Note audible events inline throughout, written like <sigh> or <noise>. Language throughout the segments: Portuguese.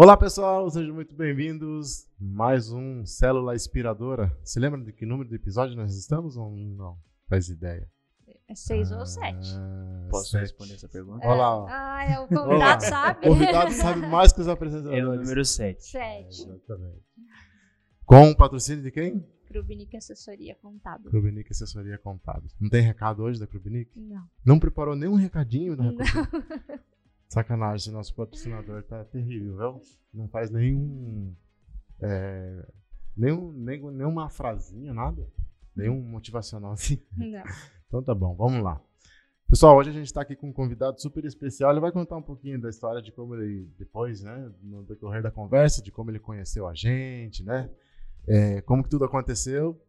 Olá pessoal, sejam muito bem-vindos. Mais um Célula Inspiradora. Você lembra de que número de episódio nós estamos ou não? Faz ideia. É seis ou sete. Ah, Posso sete. responder essa pergunta? Olha lá, ó. Ah, é, o Olá. convidado sabe. O convidado sabe mais que os É o apresentadores. número 7. Sete. Exatamente. Com o patrocínio de quem? Crubinic Assessoria Contábil. Crubinic Assessoria Contábil. Não tem recado hoje da Crubinic? Não. Não preparou nenhum recadinho da Não. <laughs> Sacanagem, nosso patrocinador tá terrível, viu? Não faz nenhum. É, nenhum, nenhum nenhuma frasinha, nada. Nenhum motivacional assim. Não. <laughs> Então tá bom, vamos lá. Pessoal, hoje a gente está aqui com um convidado super especial. Ele vai contar um pouquinho da história de como ele, depois, né, no decorrer da conversa, de como ele conheceu a gente, né, é, como que tudo aconteceu.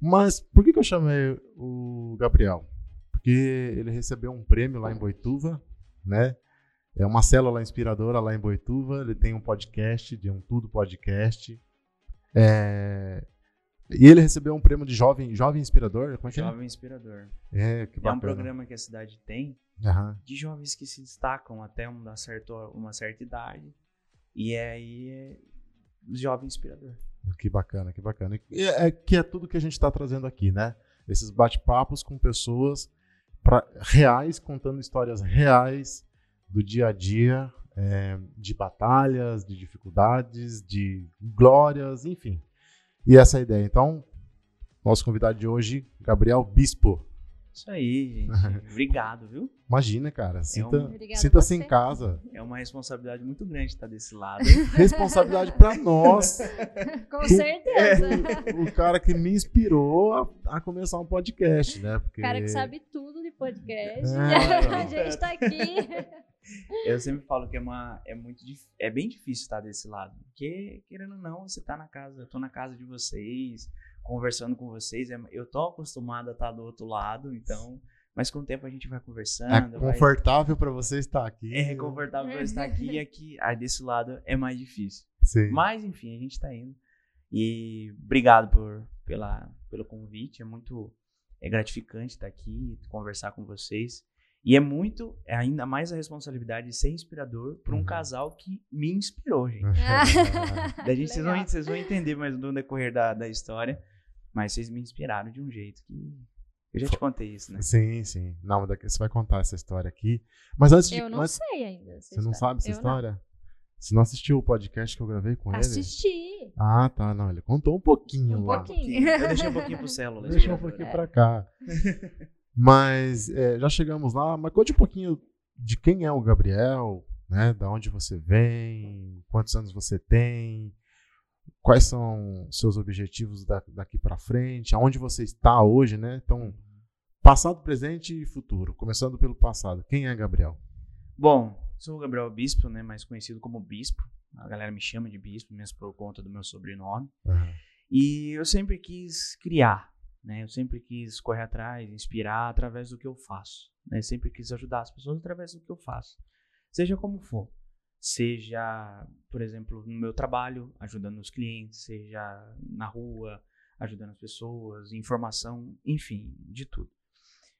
Mas por que, que eu chamei o Gabriel? Porque ele recebeu um prêmio lá em Boituva, né? É uma célula inspiradora lá em Boituva. Ele tem um podcast, de um Tudo Podcast. É, E ele recebeu um prêmio de jovem, jovem inspirador. Como é que é? Jovem Inspirador. É, que É bacana. um programa que a cidade tem Aham. de jovens que se destacam até uma certa, uma certa idade. E aí é Jovem Inspirador. Que bacana, que bacana. E é, é que é tudo que a gente está trazendo aqui, né? Esses bate-papos com pessoas pra- reais, contando histórias reais do dia a dia, é, de batalhas, de dificuldades, de glórias, enfim. E essa é a ideia. Então, nosso convidado de hoje, Gabriel Bispo. Isso aí, gente. <laughs> Obrigado, viu? Imagina, cara. Sinta, um- Obrigada sinta-se a em você. casa. É uma responsabilidade muito grande estar desse lado. <laughs> Responsabilidade para nós. <laughs> Com certeza. o cara que me inspirou a, a começar um podcast, né? Porque... O cara que sabe tudo de podcast. É, a gente tá aqui. Eu sempre falo que é uma é muito é bem difícil estar desse lado, porque querendo ou não, você tá na casa, eu tô na casa de vocês, conversando com vocês, é- eu tô acostumado a estar do outro lado, então, mas com o tempo a gente vai É conversando, vai- confortável para você estar aqui. é confortável pra eu estar aqui e aqui, aí desse lado é mais difícil. Sim. Mas enfim, a gente tá indo. E obrigado por pela pelo convite, é muito é gratificante estar aqui, conversar com vocês. E é muito, é ainda mais a responsabilidade de ser inspirador para um Uhum. casal que me inspirou, gente. Ah, <laughs> Da gente, vocês, vão, vocês vão entender mais no decorrer da, da história, mas vocês me inspiraram de um jeito que. Eu já te contei isso, né? sim, sim. Não, você vai contar essa história aqui. Mas antes de. Eu não mas sei ainda. você não sabe essa Eu não. história? Você não assistiu o podcast que eu gravei com ele? Assisti. Ah, tá. Não, ele contou um pouquinho Um lá. pouquinho. Eu deixei um pouquinho pro célula. Deixa um inspirador. pouquinho É. pra cá. <laughs> Mas é, já chegamos lá. Mas conte um pouquinho de quem é o Gabriel, né? Da onde você vem, quantos anos você tem, quais são seus objetivos da- daqui pra frente, aonde você está hoje, né? Então, passado, presente e futuro. Começando pelo passado. Quem é Gabriel? Bom, sou o Gabriel Bispo, né? Mais conhecido como Bispo. A galera me chama de Bispo, mesmo por conta do meu sobrenome. E eu sempre quis criar, né? Eu sempre quis correr atrás, inspirar através do que eu faço. Né? Sempre quis ajudar as pessoas através do que eu faço. Seja como for. Seja, por exemplo, no meu trabalho, ajudando os clientes, seja na rua, ajudando as pessoas, informação, enfim, de tudo.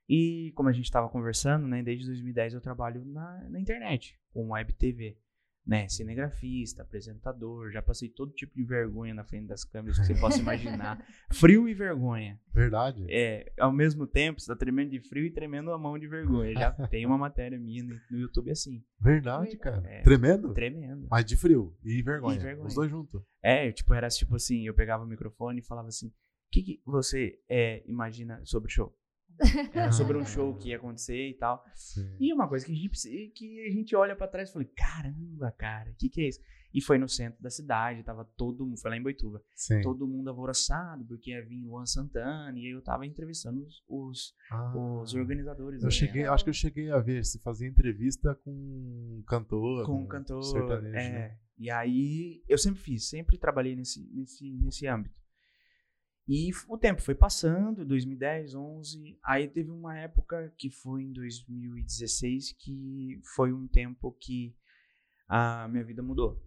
E como a gente estava conversando, né, desde 2010 eu trabalho na, na internet, com web TV, né, cinegrafista, apresentador, já passei todo tipo de vergonha na frente das câmeras que você possa imaginar, <laughs> frio e vergonha. Verdade? É, ao mesmo tempo, você tá tremendo de frio e tremendo a mão de vergonha. Já <laughs> tem uma matéria minha no, no YouTube assim, Verdade, cara. É. Tremendo? tremendo. Mas de frio e vergonha. E vergonha. Os dois juntos. É, eu, tipo, era tipo assim, eu pegava o microfone e falava assim, o que, que você é, imagina sobre o show? Era sobre um show que ia acontecer e tal. Sim. E uma coisa que a gente, que a gente olha pra trás e fala, caramba, cara, o que que é isso? E foi no centro da cidade, tava todo mundo, foi lá em Boituva, Sim. todo mundo alvoroçado, porque ia vir Luan Santana, e aí eu tava entrevistando os, os, Ah. os organizadores. Eu cheguei, evento. acho que eu cheguei a ver se fazia entrevista com um cantor. com um cantor, sertanejo, é, né? e aí eu sempre fiz, sempre trabalhei nesse, nesse, nesse âmbito. E o tempo foi passando, 2010, 11, aí teve uma época que foi em 2016 que foi um tempo que a minha vida mudou,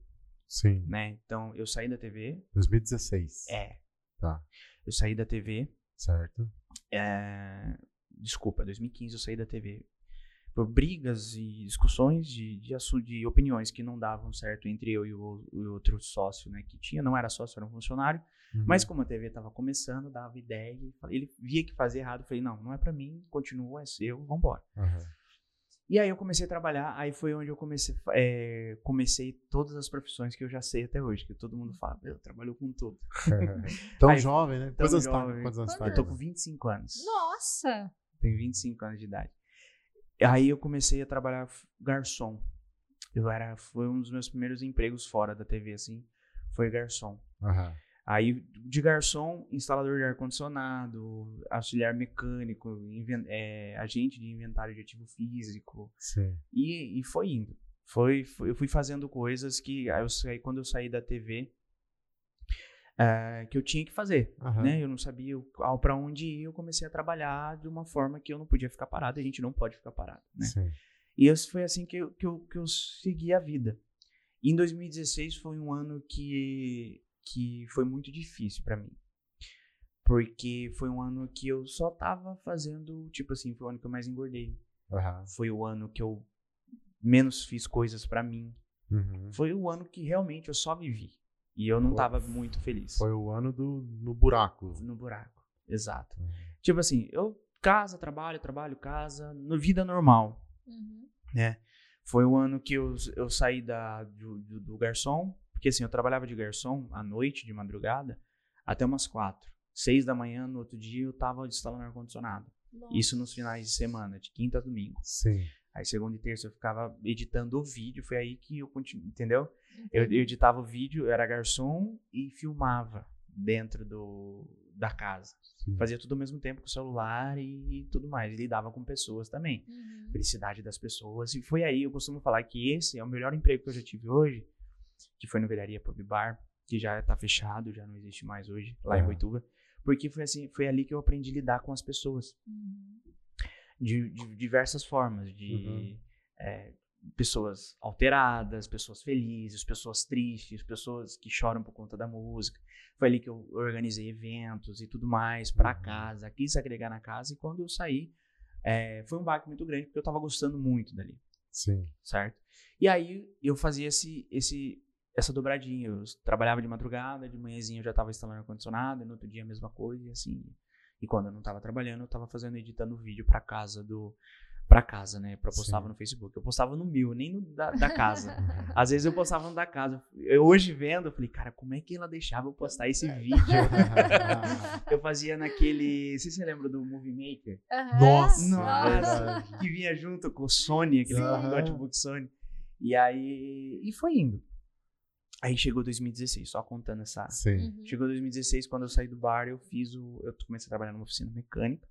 Sim. né? Então eu saí da TV, 2016. é, Tá. eu saí da TV, Certo. é, desculpa, 2015 eu saí da TV por brigas e discussões de, de, de opiniões que não davam certo entre eu e o, o outro sócio, né, que tinha, não era sócio, era um funcionário, Uhum. mas como a TV estava começando, dava ideia, ele via que fazia errado, falei, não, não é pra mim, continua, é seu, vambora. Aham. E aí eu comecei a trabalhar, aí foi onde eu comecei, é, comecei todas as profissões que eu já sei até hoje, que todo mundo fala, eu trabalho com tudo. <laughs> Tão Aí, jovem, né? tão Quantos anos tá? jovem. Quantos anos tá Eu tô com 25 anos. Nossa! Tenho 25 anos de idade. Aí eu comecei a trabalhar garçom. Eu era, foi um dos meus primeiros empregos fora da TV, assim, foi garçom. Aham. Aí, de garçom, instalador de ar-condicionado, auxiliar mecânico, é, agente de inventário de ativo físico, e, e foi indo. Foi, foi- eu fui fazendo coisas que, aí eu saí, quando eu saí da TV, eh, que eu tinha que fazer Aham. né? Eu não sabia pra onde ir, eu comecei a trabalhar de uma forma que eu não podia ficar parado, e a gente não pode ficar parado, né? Sim. E esse foi assim que eu, que eu, que eu segui a vida. Em 2016 foi um ano que, que foi muito difícil pra mim. Porque foi um ano que eu só tava fazendo, tipo assim, foi o ano que eu mais engordei. Aham. Foi o ano que eu menos fiz coisas pra mim. Uhum. Foi o ano que realmente eu só vivi. E eu não Foi- tava muito feliz. Foi o ano do no buraco. No buraco. Exato. Uhum. Tipo assim, eu casa, trabalho, trabalho, casa, no vida normal, Uhum. né? Foi o ano que eu, eu saí da, do, do, do garçom, porque assim, eu trabalhava de garçom à noite, de madrugada, até umas quatro. Seis da manhã, no outro dia, eu tava instalando ar-condicionado. Isso nos finais de semana, de quinta a domingo. Sim. Aí segunda e terça eu ficava editando o vídeo, foi aí que eu continuei, entendeu? Uhum. Eu, eu editava o vídeo, eu era garçom e filmava dentro do, da casa. Sim. Fazia tudo ao mesmo tempo com o celular e, tudo mais. E lidava com pessoas também. Uhum. Felicidade das pessoas. E foi aí, eu costumo falar que esse é o melhor emprego que eu já tive hoje, que foi no Velaria Pub Bar, que já tá fechado, já não existe mais hoje, lá em Aham. Boituva. Porque foi assim, foi ali que eu aprendi a lidar com as pessoas. Uhum. De, de diversas formas. De Uhum. é, pessoas alteradas, pessoas felizes, pessoas tristes, pessoas que choram por conta da música. Foi ali que eu organizei eventos e tudo mais pra Uhum. casa, quis agregar na casa e quando eu saí, é, foi um baque muito grande porque eu tava gostando muito dali, Sim. certo? E aí eu fazia esse, esse, essa dobradinha, eu trabalhava de madrugada, de manhãzinha eu já tava instalando ar-condicionado, no outro dia a mesma coisa e assim. E quando eu não tava trabalhando, eu tava fazendo, editando vídeo pra casa do... Pra casa, né? Pra postava Sim. no Facebook. Eu postava no meu, nem no da, da casa. <laughs> Uhum. Às vezes eu postava no da casa. Eu, hoje vendo, eu falei, cara, como é que ela deixava eu postar esse vídeo? <laughs> eu fazia naquele. Não sei se você lembra do Movie Maker? Nossa, Nossa. Que vinha junto com o Sony, aquele Sim. notebook Sony. E aí. E foi indo. Aí chegou 2016, só contando essa. Sim. Uhum. Chegou 2016, quando eu saí do bar, eu fiz o. Eu comecei a trabalhar numa oficina mecânica.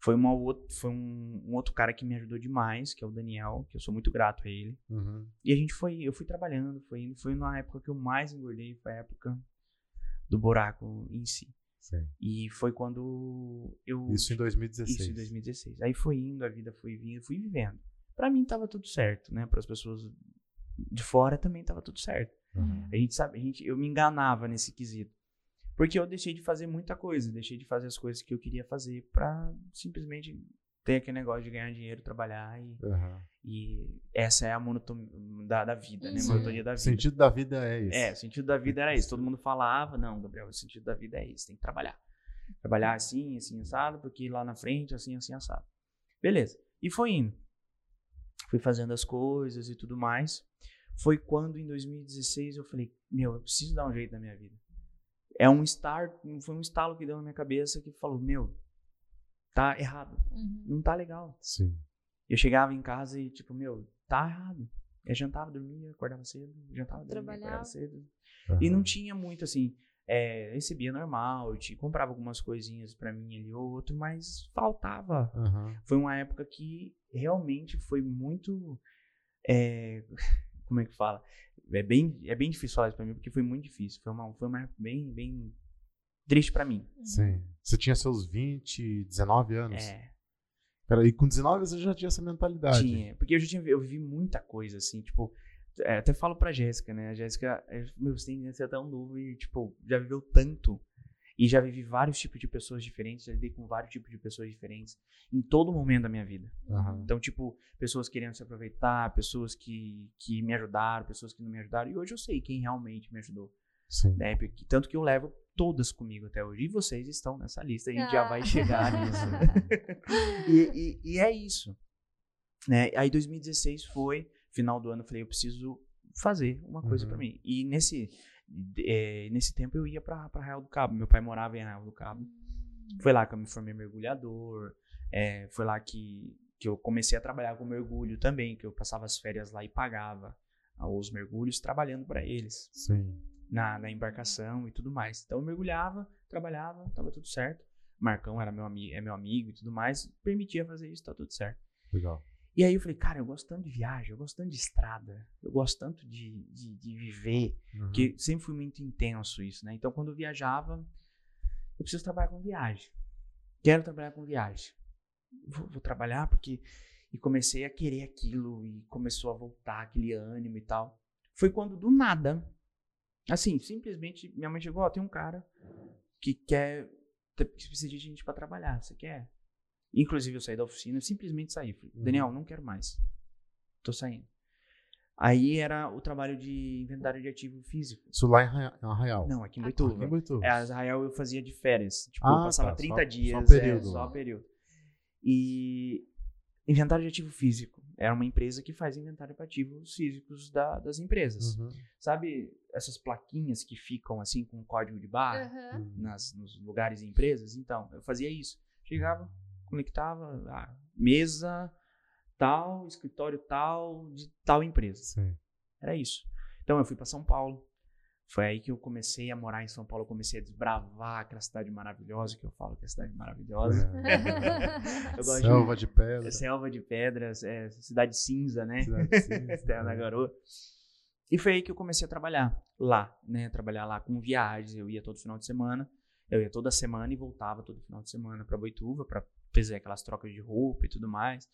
Foi, uma outra, foi um, um outro cara que me ajudou demais, que é o Daniel, que eu sou muito grato a ele. Uhum. E a gente foi, eu fui trabalhando, foi indo, foi na época que eu mais engordei, foi a época do buraco em si. Sim. E foi quando eu Isso em 2016. isso em 2016. Aí foi indo, a vida foi vindo, fui vivendo. Pra mim tava tudo certo, né? Para as pessoas de fora também tava tudo certo. Uhum. A gente sabe, a gente, eu me enganava nesse quesito. Porque eu deixei de fazer muita coisa, deixei de fazer as coisas que eu queria fazer pra simplesmente ter aquele negócio de ganhar dinheiro, trabalhar e, Uhum. e essa é a monotonia da, da vida, né? Sim. Monotonia da O vida. sentido da vida é esse. É, o sentido da vida era isso. Todo mundo falava, não, Gabriel, o sentido da vida é esse, tem que trabalhar. Trabalhar assim, assim, assado, porque lá na frente, assim, assim, assado. Beleza. E foi indo. Fui fazendo as coisas e tudo mais. Foi quando, em 2016, eu falei, meu, eu preciso dar um jeito na minha vida. É um start, foi um estalo que deu na minha cabeça que falou, meu, tá errado, Uhum. não tá legal. Sim. Eu chegava em casa e, tipo, meu, tá errado. Eu jantava, dormia, acordava cedo, jantava, dormia, acordava Trabalhava. cedo. Uhum. E não tinha muito assim. É, recebia normal, eu te, comprava algumas coisinhas pra mim ali ou outro, mas faltava. Uhum. Foi uma época que realmente foi muito. é, como é que fala? É bem, é bem difícil falar isso pra mim, porque foi muito difícil. Foi uma, foi uma época bem, bem triste pra mim. Sim. Você tinha seus 20, 19 anos? É, Pera, e com 19 você já tinha essa mentalidade. tinha. Porque eu já tinha, eu vivi muita coisa, assim, tipo. é, até falo pra Jéssica, né? A Jéssica, é, meu, você tem que ser tão novo e, tipo, já viveu tanto. E já vivi vários tipos de pessoas diferentes, já lidei com vários tipos de pessoas diferentes em todo momento da minha vida. Aham. Então, tipo, pessoas querendo se aproveitar, pessoas que, que me ajudaram, pessoas que não me ajudaram. E hoje eu sei quem realmente me ajudou. Sim. Né? Porque, tanto que eu levo todas comigo até hoje. E vocês estão nessa lista, a gente já Ah. vai chegar nisso. <laughs> e, e- e é isso. Né? Aí 2016 foi, final do ano, eu falei, eu preciso fazer uma coisa Uhum. pra mim. E nesse, eh, nesse tempo eu ia pra, pra Real do Cabo. Meu pai morava em Real do Cabo. Foi lá que eu me formei mergulhador. eh, foi lá que, que eu comecei a trabalhar com mergulho também, que eu passava as férias lá e pagava ah, os mergulhos trabalhando pra eles Sim. na, na embarcação e tudo mais. Então eu mergulhava, trabalhava, tava tudo certo. Marcão era meu amigo, é meu amigo e tudo mais, permitia fazer isso, tá tudo certo. Legal. E aí eu falei, cara, eu gosto tanto de viagem, eu gosto tanto de estrada, eu gosto tanto de, de, de viver, Uhum. porque sempre fui muito intenso isso, né? Então quando eu viajava, eu preciso trabalhar com viagem. Quero trabalhar com viagem. Vou, vou trabalhar porque. E comecei a querer aquilo e começou a voltar aquele ânimo e tal. Foi quando do nada, assim, simplesmente minha mãe chegou: Ó, tem um cara que quer. que precisa de gente pra trabalhar, você quer? Inclusive eu saí da oficina, eu simplesmente saí. Falei, Uhum. Daniel, não quero mais. Tô saindo. Aí era o trabalho de inventário de ativo físico. Isso lá em Arra- em Arraial. Não, aqui em. Boituva. Aqui em Boituva. É, a Israel eu fazia de férias. Tipo, Ah, eu passava tá, 30 só- dias. só é, período só lá. período. E inventário de ativo físico. Era uma empresa que faz inventário de ativos físicos da- das empresas. Uhum. Sabe essas plaquinhas que ficam assim com código de barra. Uhum. nas, nos lugares e empresas? Então, eu fazia isso. Chegava, conectava, ah, mesa tal, escritório tal, de tal empresa. Sim. Era isso. Então eu fui para São Paulo. Foi aí que eu comecei a morar em São Paulo. Eu comecei a desbravar aquela cidade maravilhosa, que eu falo que é cidade maravilhosa. <laughs> Eu gosto Selva de pedra. de selva de pedras, é, cidade cinza, né? Cidade cinza, <laughs> Terra da é. Garoa. E foi aí que eu comecei a trabalhar lá, né? Trabalhar lá com viagens. Eu ia todo final de semana. Eu ia toda semana e voltava todo final de semana para Boituva para fazer aquelas trocas de roupa e tudo mais.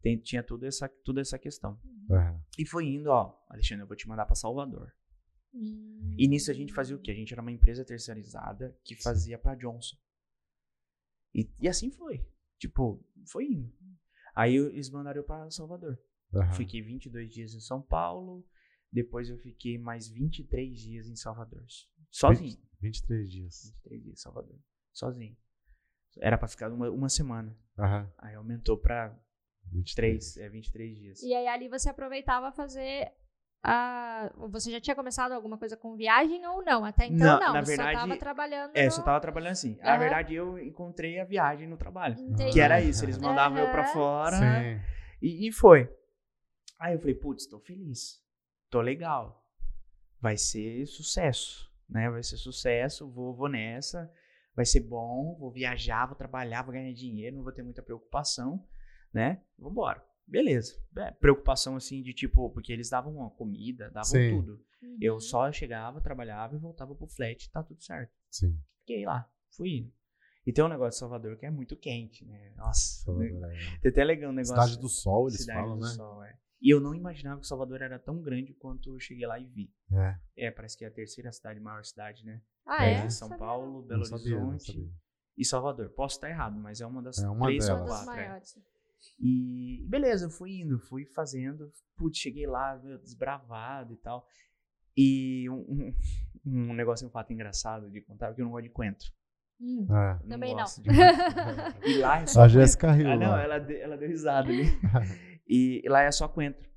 Tem- tinha toda essa, toda essa questão. Aham. E foi indo, ó, Alexandre, eu vou te mandar para Salvador. Hum. E nisso a gente fazia o quê? A gente era uma empresa terceirizada que fazia pra Johnson. E, e assim foi. Tipo, foi indo. Aí eles mandaram eu pra Salvador. Aham. Fiquei 22 dias em São Paulo. Depois eu fiquei mais 23 dias em Salvador. Sozinho. 23 dias. 23 dias em Salvador. Sozinho. Era pra ficar uma, uma semana. Aham. Aí aumentou pra 23. 3, é, 23 dias. E aí ali você aproveitava fazer a. Você já tinha começado alguma coisa com viagem ou não? Até então Não, não. na você verdade, só tava trabalhando. É, no... só tava trabalhando assim. Na Aham. verdade, eu encontrei a viagem no trabalho. Entendi. Que era isso, eles mandavam eu pra fora Sim. e, e foi. Aí eu falei, putz, tô feliz. Tô legal. Vai ser sucesso, né? Vai ser sucesso, vou, vou nessa. Vai ser bom, vou viajar, vou trabalhar, vou ganhar dinheiro, não vou ter muita preocupação, né? Vambora. Beleza. É, preocupação assim de tipo, porque eles davam uma comida, davam Sim. tudo. Uhum. Eu só chegava, trabalhava e voltava pro flat, tá tudo certo. Sim. Fiquei lá, fui indo. E tem um negócio de Salvador que é muito quente, né? Nossa, Salvador, é. tem até legal um negócio. Cidade do Sol, eles Cidade falam, do né? Sol, é. E eu não imaginava que Salvador era tão grande quanto eu cheguei lá e vi. É. É, parece que é a terceira cidade, maior cidade, né? Ah, É, é? São Sabia Paulo, Não Belo sabia, não Horizonte sabia. e Salvador. Posso estar errado, mas é uma das É uma três não. ou Uma delas. das quatro. é. maiores. E beleza, eu fui indo, fui fazendo. Putz, cheguei lá, meu, desbravado e tal. E um, um, um negócio, um fato engraçado de contar, porque eu não gosto de coentro. Hum. É. Também não. gosto de coentro. <laughs> E lá é só A. Jéssica riu Ah, não, ela, ela deu risada ali. <laughs> E lá é só coentro.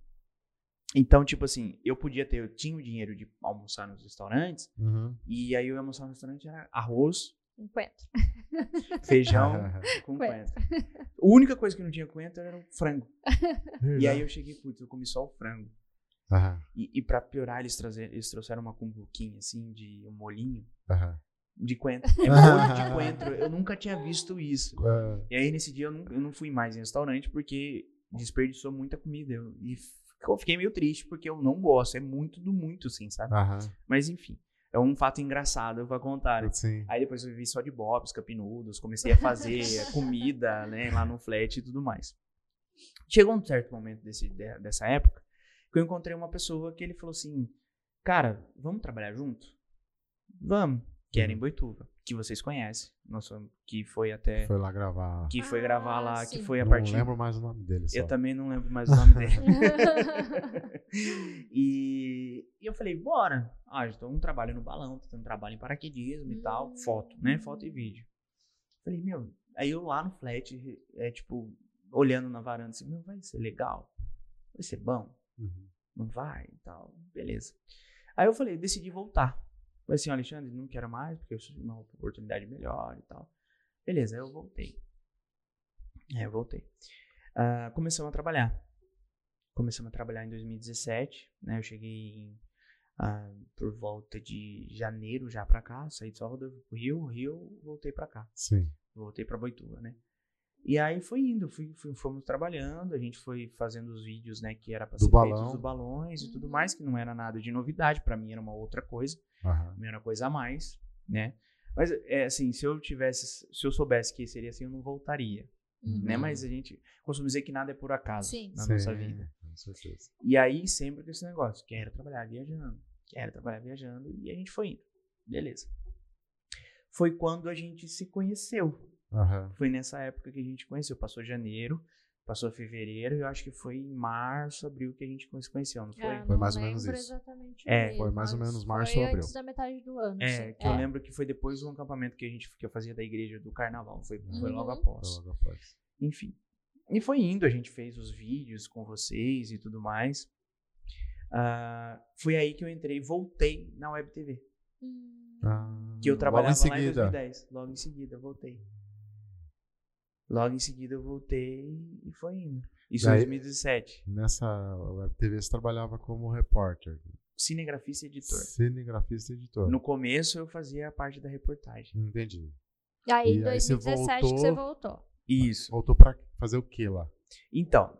Então, tipo assim, eu podia ter, eu tinha o dinheiro de almoçar nos restaurantes, Uhum. e aí eu ia almoçar no restaurante era arroz, Enquanto. <laughs> feijão <laughs> com Coentro. coentro. A única coisa que não tinha coentro era o frango. E aí eu cheguei, putz, eu comi só o frango. Aham, E, e pra piorar, eles, trazer, eles trouxeram uma cumbuquinha, assim, de um molinho aham. de coentro. <laughs> É molho de coentro. Eu nunca tinha visto isso. É, E aí, nesse dia, eu não, eu não fui mais em restaurante porque desperdiçou muita comida. Eu, e eu fiquei meio triste porque eu não gosto. É muito do muito, assim, sabe? Aham. Mas, enfim. É um fato engraçado pra contar. né? Sim. Aí depois eu vivi só de bobs, noodles, comecei a fazer <laughs> comida, né, lá no flat e tudo mais. Chegou um certo momento desse, de- dessa época que eu encontrei uma pessoa que ele falou assim, cara, vamos trabalhar junto? Vamos. Que era em Uhum. Boituva, que vocês conhecem, nossa, que foi até Foi lá gravar. que foi Ah, gravar lá, que sim. foi a Não partir lembro mais o nome dele. Só. eu também não lembro mais o nome dele. <laughs> e, e eu falei, bora. Ah, já tô um trabalho no balão, tô tendo trabalho em paraquedismo e tal. Hum. Foto, né? Foto e vídeo. Falei, meu, aí eu lá no flat, é tipo, olhando na varanda, assim, meu, vai ser legal. Vai ser bom. Uhum. Não vai e tal. Beleza. Aí eu falei, decidi voltar. Falei assim, Alexandre, não quero mais, porque eu tive uma oportunidade melhor e tal. Beleza, eu voltei. É, eu voltei. Ah, começamos a trabalhar. Começamos a trabalhar em 2017, né? Eu cheguei em, ah, por volta de janeiro já pra cá, saí de Salvador pro Rio, Rio, voltei pra cá. Sim. Voltei pra Boituva, né? E aí foi indo, fui, fui- fomos trabalhando, a gente foi fazendo os vídeos, né, que era pra Do ser balão. feitos dos balões e tudo mais, que não era nada de novidade, pra mim era uma outra coisa, era uma coisa a mais, né? Mas é assim, se eu tivesse, se eu soubesse que seria assim, eu não voltaria, né? Uhum. Mas a gente costuma dizer que nada é por acaso Sim. na Sim, nossa vida. Com certeza. E aí sempre com esse negócio, quero trabalhar viajando, quero trabalhar viajando, e a gente foi indo. Beleza. Foi quando a gente se conheceu. Aham. Foi nessa época que a gente conheceu. Passou janeiro, passou fevereiro, e eu acho que foi em março, abril que a gente se conheceu, não foi? Ah, Foi mais ou menos isso. É, foi mais ou menos março foi ou abril. antes da metade do ano. É, sim. que eu lembro que foi depois de um acampamento que a gente que eu fazia da igreja do carnaval. Foi, foi Uhum. logo Foi após. logo após. Enfim. E foi indo, a gente fez os vídeos com vocês e tudo mais. Ah, foi aí que eu entrei, voltei na Web TV. Hum, Ah, Que eu trabalhava logo em lá em seguida. 2010. Logo em seguida voltei. Logo em seguida eu voltei e foi indo. Isso em Daí- 2017. Nessa Web TV você trabalhava como repórter, Cinegrafista e editor. cinegrafista e editor. No começo eu fazia a parte da reportagem. Entendi. Aí, em E aí você 2017 que você voltou. Isso. Voltou pra fazer o que lá? Então,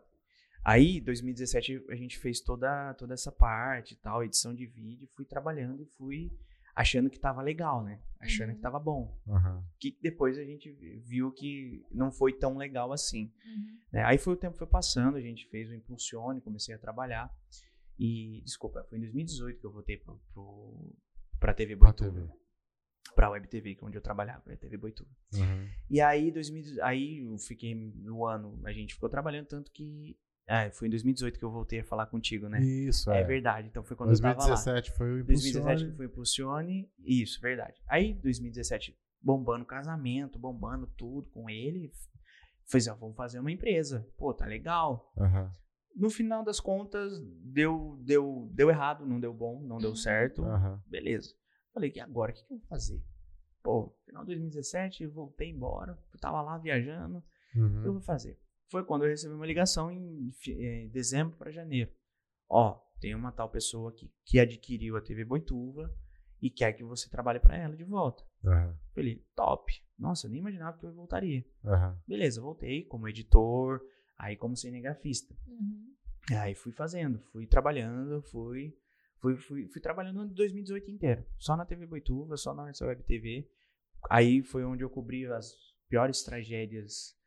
aí 2017 a gente fez toda, toda essa parte e tal, edição de vídeo, fui trabalhando e fui achando que tava legal, né? Achando Uhum. que tava bom. Aham. Que depois a gente viu que não foi tão legal assim. Uhum. né? Aí foi o tempo foi passando, a gente fez o Impulsione, comecei a trabalhar. E, desculpa, foi em 2018 que eu voltei pro, pro, pra TV Boituva. Pra Web TV, que é onde eu trabalhava, a TV Boituva. Aham. E aí, 2000, aí eu fiquei no ano, a gente ficou trabalhando tanto que. Ah, foi em 2018 que eu voltei a falar contigo, né? Isso, É, é. verdade, então foi quando eu tava lá. 2017 foi o 2017 que Impulsione. foi Impulsione, isso, verdade. Aí, 2017, bombando casamento, bombando tudo com ele. Fez, ó, vamos fazer uma empresa. Pô, tá legal. Aham. No final das contas, deu, deu, deu errado, não deu bom, não deu Uhum. certo. Aham. Beleza. Falei, e agora? O que, que eu vou fazer? Pô, final de 2017, eu voltei embora. Eu tava lá viajando. O que eu Uhum. vou fazer? Foi quando eu recebi uma ligação em, em dezembro para janeiro. Ó, tem uma tal pessoa aqui que adquiriu a TV Boituva e quer que você trabalhe para ela de volta. Aham. Falei, top. Nossa, eu nem imaginava que eu voltaria. Aham. Beleza, voltei como editor, aí como cinegrafista. Uhum. Aí fui fazendo, fui trabalhando, fui, fui, fui, fui trabalhando no ano de 2018 inteiro. Só na TV Boituva, só na Web TV. Aí foi onde eu cobri as piores tragédias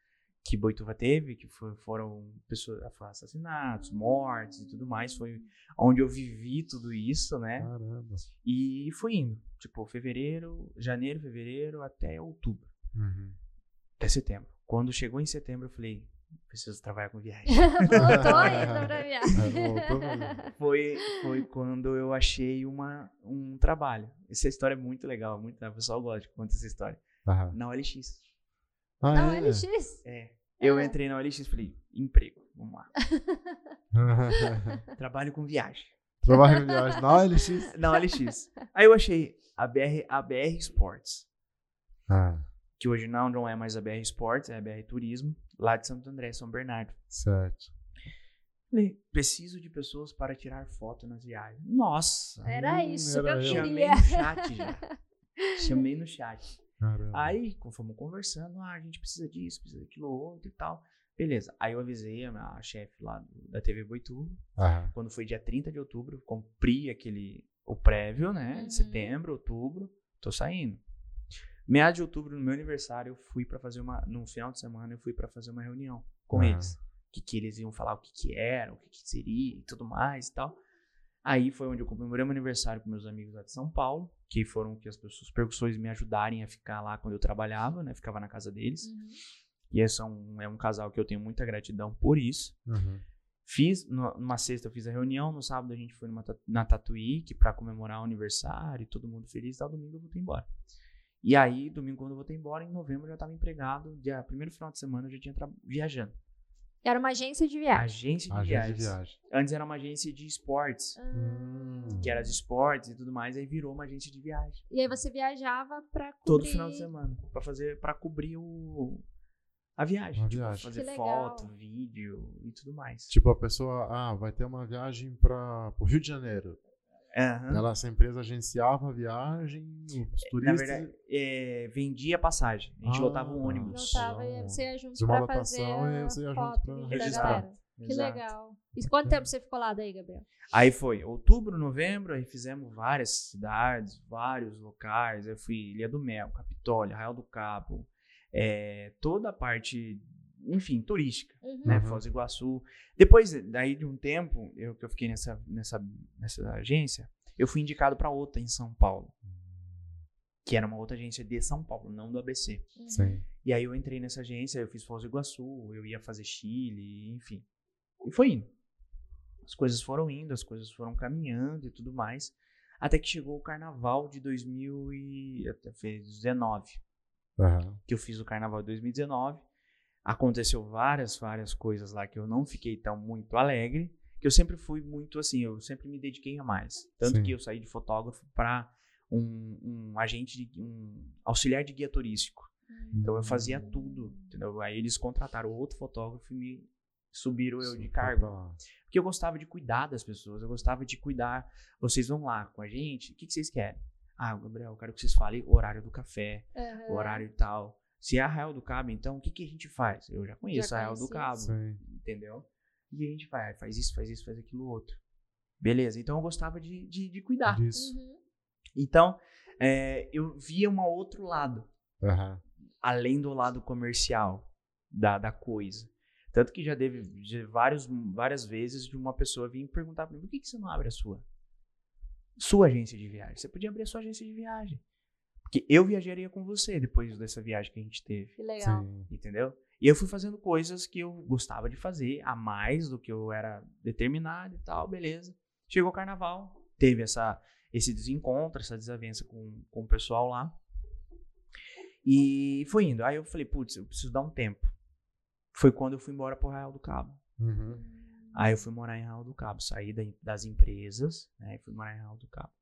que Boituva teve, que foi- foram pessoas, assassinatos, mortes e tudo mais. Foi onde eu vivi tudo isso, né? Caramba. E fui indo. Tipo, fevereiro, janeiro, fevereiro, até outubro. Uhum. Até setembro. Quando chegou em setembro, eu falei, preciso trabalhar com viagem. <laughs> Voltou ainda pra <laughs> viagem. É, foi, foi quando eu achei uma, um trabalho. Essa história é muito legal, muito. O pessoal gosta de contar essa história. Aham. Na OLX. Ah, Não, é? LX. É. Eu Ah. entrei na OLX e falei, emprego, vamos lá. <laughs> Trabalho com viagem. Trabalho em viagem. Na OLX. <laughs> Na OLX. Aí eu achei a BR, a BR Sports, Ah, que hoje não, não é mais a BR Sports, é a BR Turismo, lá de Santo André, São Bernardo. certo. Falei, preciso de pessoas para tirar foto nas viagens. Nossa! Era Hum, isso que era eu eu. Chamei queria. no chat já. <laughs> Chamei no chat. Caramba. Aí, fomos conversando, ah, a gente precisa disso, precisa daquilo outro e tal. Beleza. Aí eu avisei a, minha- chefe lá do- da TV Boituva. Aham. Quando foi dia 30 de outubro, cumpri aquele, o prévio, né? Uhum. Setembro, outubro, tô saindo. Meados de outubro, no meu aniversário, eu fui pra fazer uma, no final de semana, eu fui pra fazer uma reunião com Aham. eles. Que, que eles iam falar o que que era, o que que seria e tudo mais e tal. Aí foi onde eu comemorei meu aniversário com meus amigos lá de São Paulo, que foram que as pessoas, os percussores me ajudarem a ficar lá quando eu trabalhava, né? Ficava na casa deles. Uhum. E esse é um, é um casal que eu tenho muita gratidão por isso. Uhum. Fiz, no- numa sexta eu fiz a reunião, no sábado a gente foi numa, na Tatuí, que pra comemorar o aniversário, todo mundo feliz, tal, domingo eu voltei embora. E aí, domingo quando eu voltei embora, em novembro eu já tava empregado, dia, primeiro final de semana eu já tinha viajando. Era uma agência de viagem. Agência de Agência viagens. de viagem. Antes era uma agência de esportes, Ah, Hum. que era de esportes e tudo mais, aí virou uma agência de viagem. E aí você viajava pra cobrir... Todo final de semana, Pra fazer, para cobrir o a viagem, A tipo, viagem. fazer Que legal. foto, vídeo e tudo mais. Tipo, a pessoa, ah, vai ter uma viagem para o Rio de Janeiro. Aham. Ela, essa empresa agenciava a viagem, os Na turistas. verdade, é, vendia passagem. A gente Ah, lotava um. Não ônibus. tava, e você ia junto De uma pra fazer lotação, e você ia junto da registrar. Que Exato. legal. E quanto tempo você ficou lá daí, Gabriel? Aí foi outubro, novembro, aí fizemos várias cidades, vários locais. Eu fui Ilha do Mel, Capitólio, Arraial do Cabo, é, toda a parte, enfim, turística, Uhum. né? Uhum. Foz do Iguaçu. Depois daí de um tempo, eu que eu fiquei nessa, nessa, nessa agência, eu fui indicado para outra em São Paulo, que era uma outra agência de São Paulo, não do ABC. Uhum. Sim. E aí eu entrei nessa agência, eu fiz Foz do Iguaçu, eu ia fazer Chile, enfim. E foi indo. As coisas foram indo, as coisas foram caminhando e tudo mais. Até que chegou o carnaval de 2019. Aham. Que eu fiz o carnaval de 2019. Aconteceu várias, várias coisas lá que eu não fiquei tão muito alegre. Que eu sempre fui muito assim, eu sempre me dediquei a mais. Tanto Sim. que eu saí de fotógrafo para um, um agente, de, um auxiliar de guia turístico. Então eu fazia tudo, entendeu? Aí eles contrataram outro fotógrafo e me subiram eu de cargo. lá. Porque eu gostava de cuidar das pessoas, eu gostava de cuidar. Vocês vão lá com a gente, o que, que vocês querem? Ah, Gabriel, eu quero que vocês falem o horário do café, Uhum. o horário e tal. Se é Arraial do Cabo, então, o que, que a gente faz? Eu já conheço Já Arraial do. Cabo, Sim. entendeu? E a gente vai, faz isso, faz isso, faz aquilo outro. Beleza, então eu gostava de, de, de cuidar. Disso. Uhum. Então, é, eu via um outro lado Aham. além do lado comercial da, da coisa. Tanto que já teve vários, várias vezes de uma pessoa vir perguntar pra mim, por que, que você não abre a sua? Sua agência de viagem. Você podia abrir a sua agência de viagem. Porque eu viajaria com você depois dessa viagem que a gente teve. Que legal. Sim. Entendeu? E eu fui fazendo coisas que eu gostava de fazer, a mais do que eu era determinado e tal, beleza. Chegou o carnaval, teve essa, esse desencontro, essa desavença com, com o pessoal lá. E foi indo. Aí eu falei, putz, eu preciso dar um tempo. Foi quando eu fui embora pro Real do Cabo. Uhum. Aí eu fui morar em Real do Cabo, saí da- das empresas, né? E fui morar em Real do Cabo.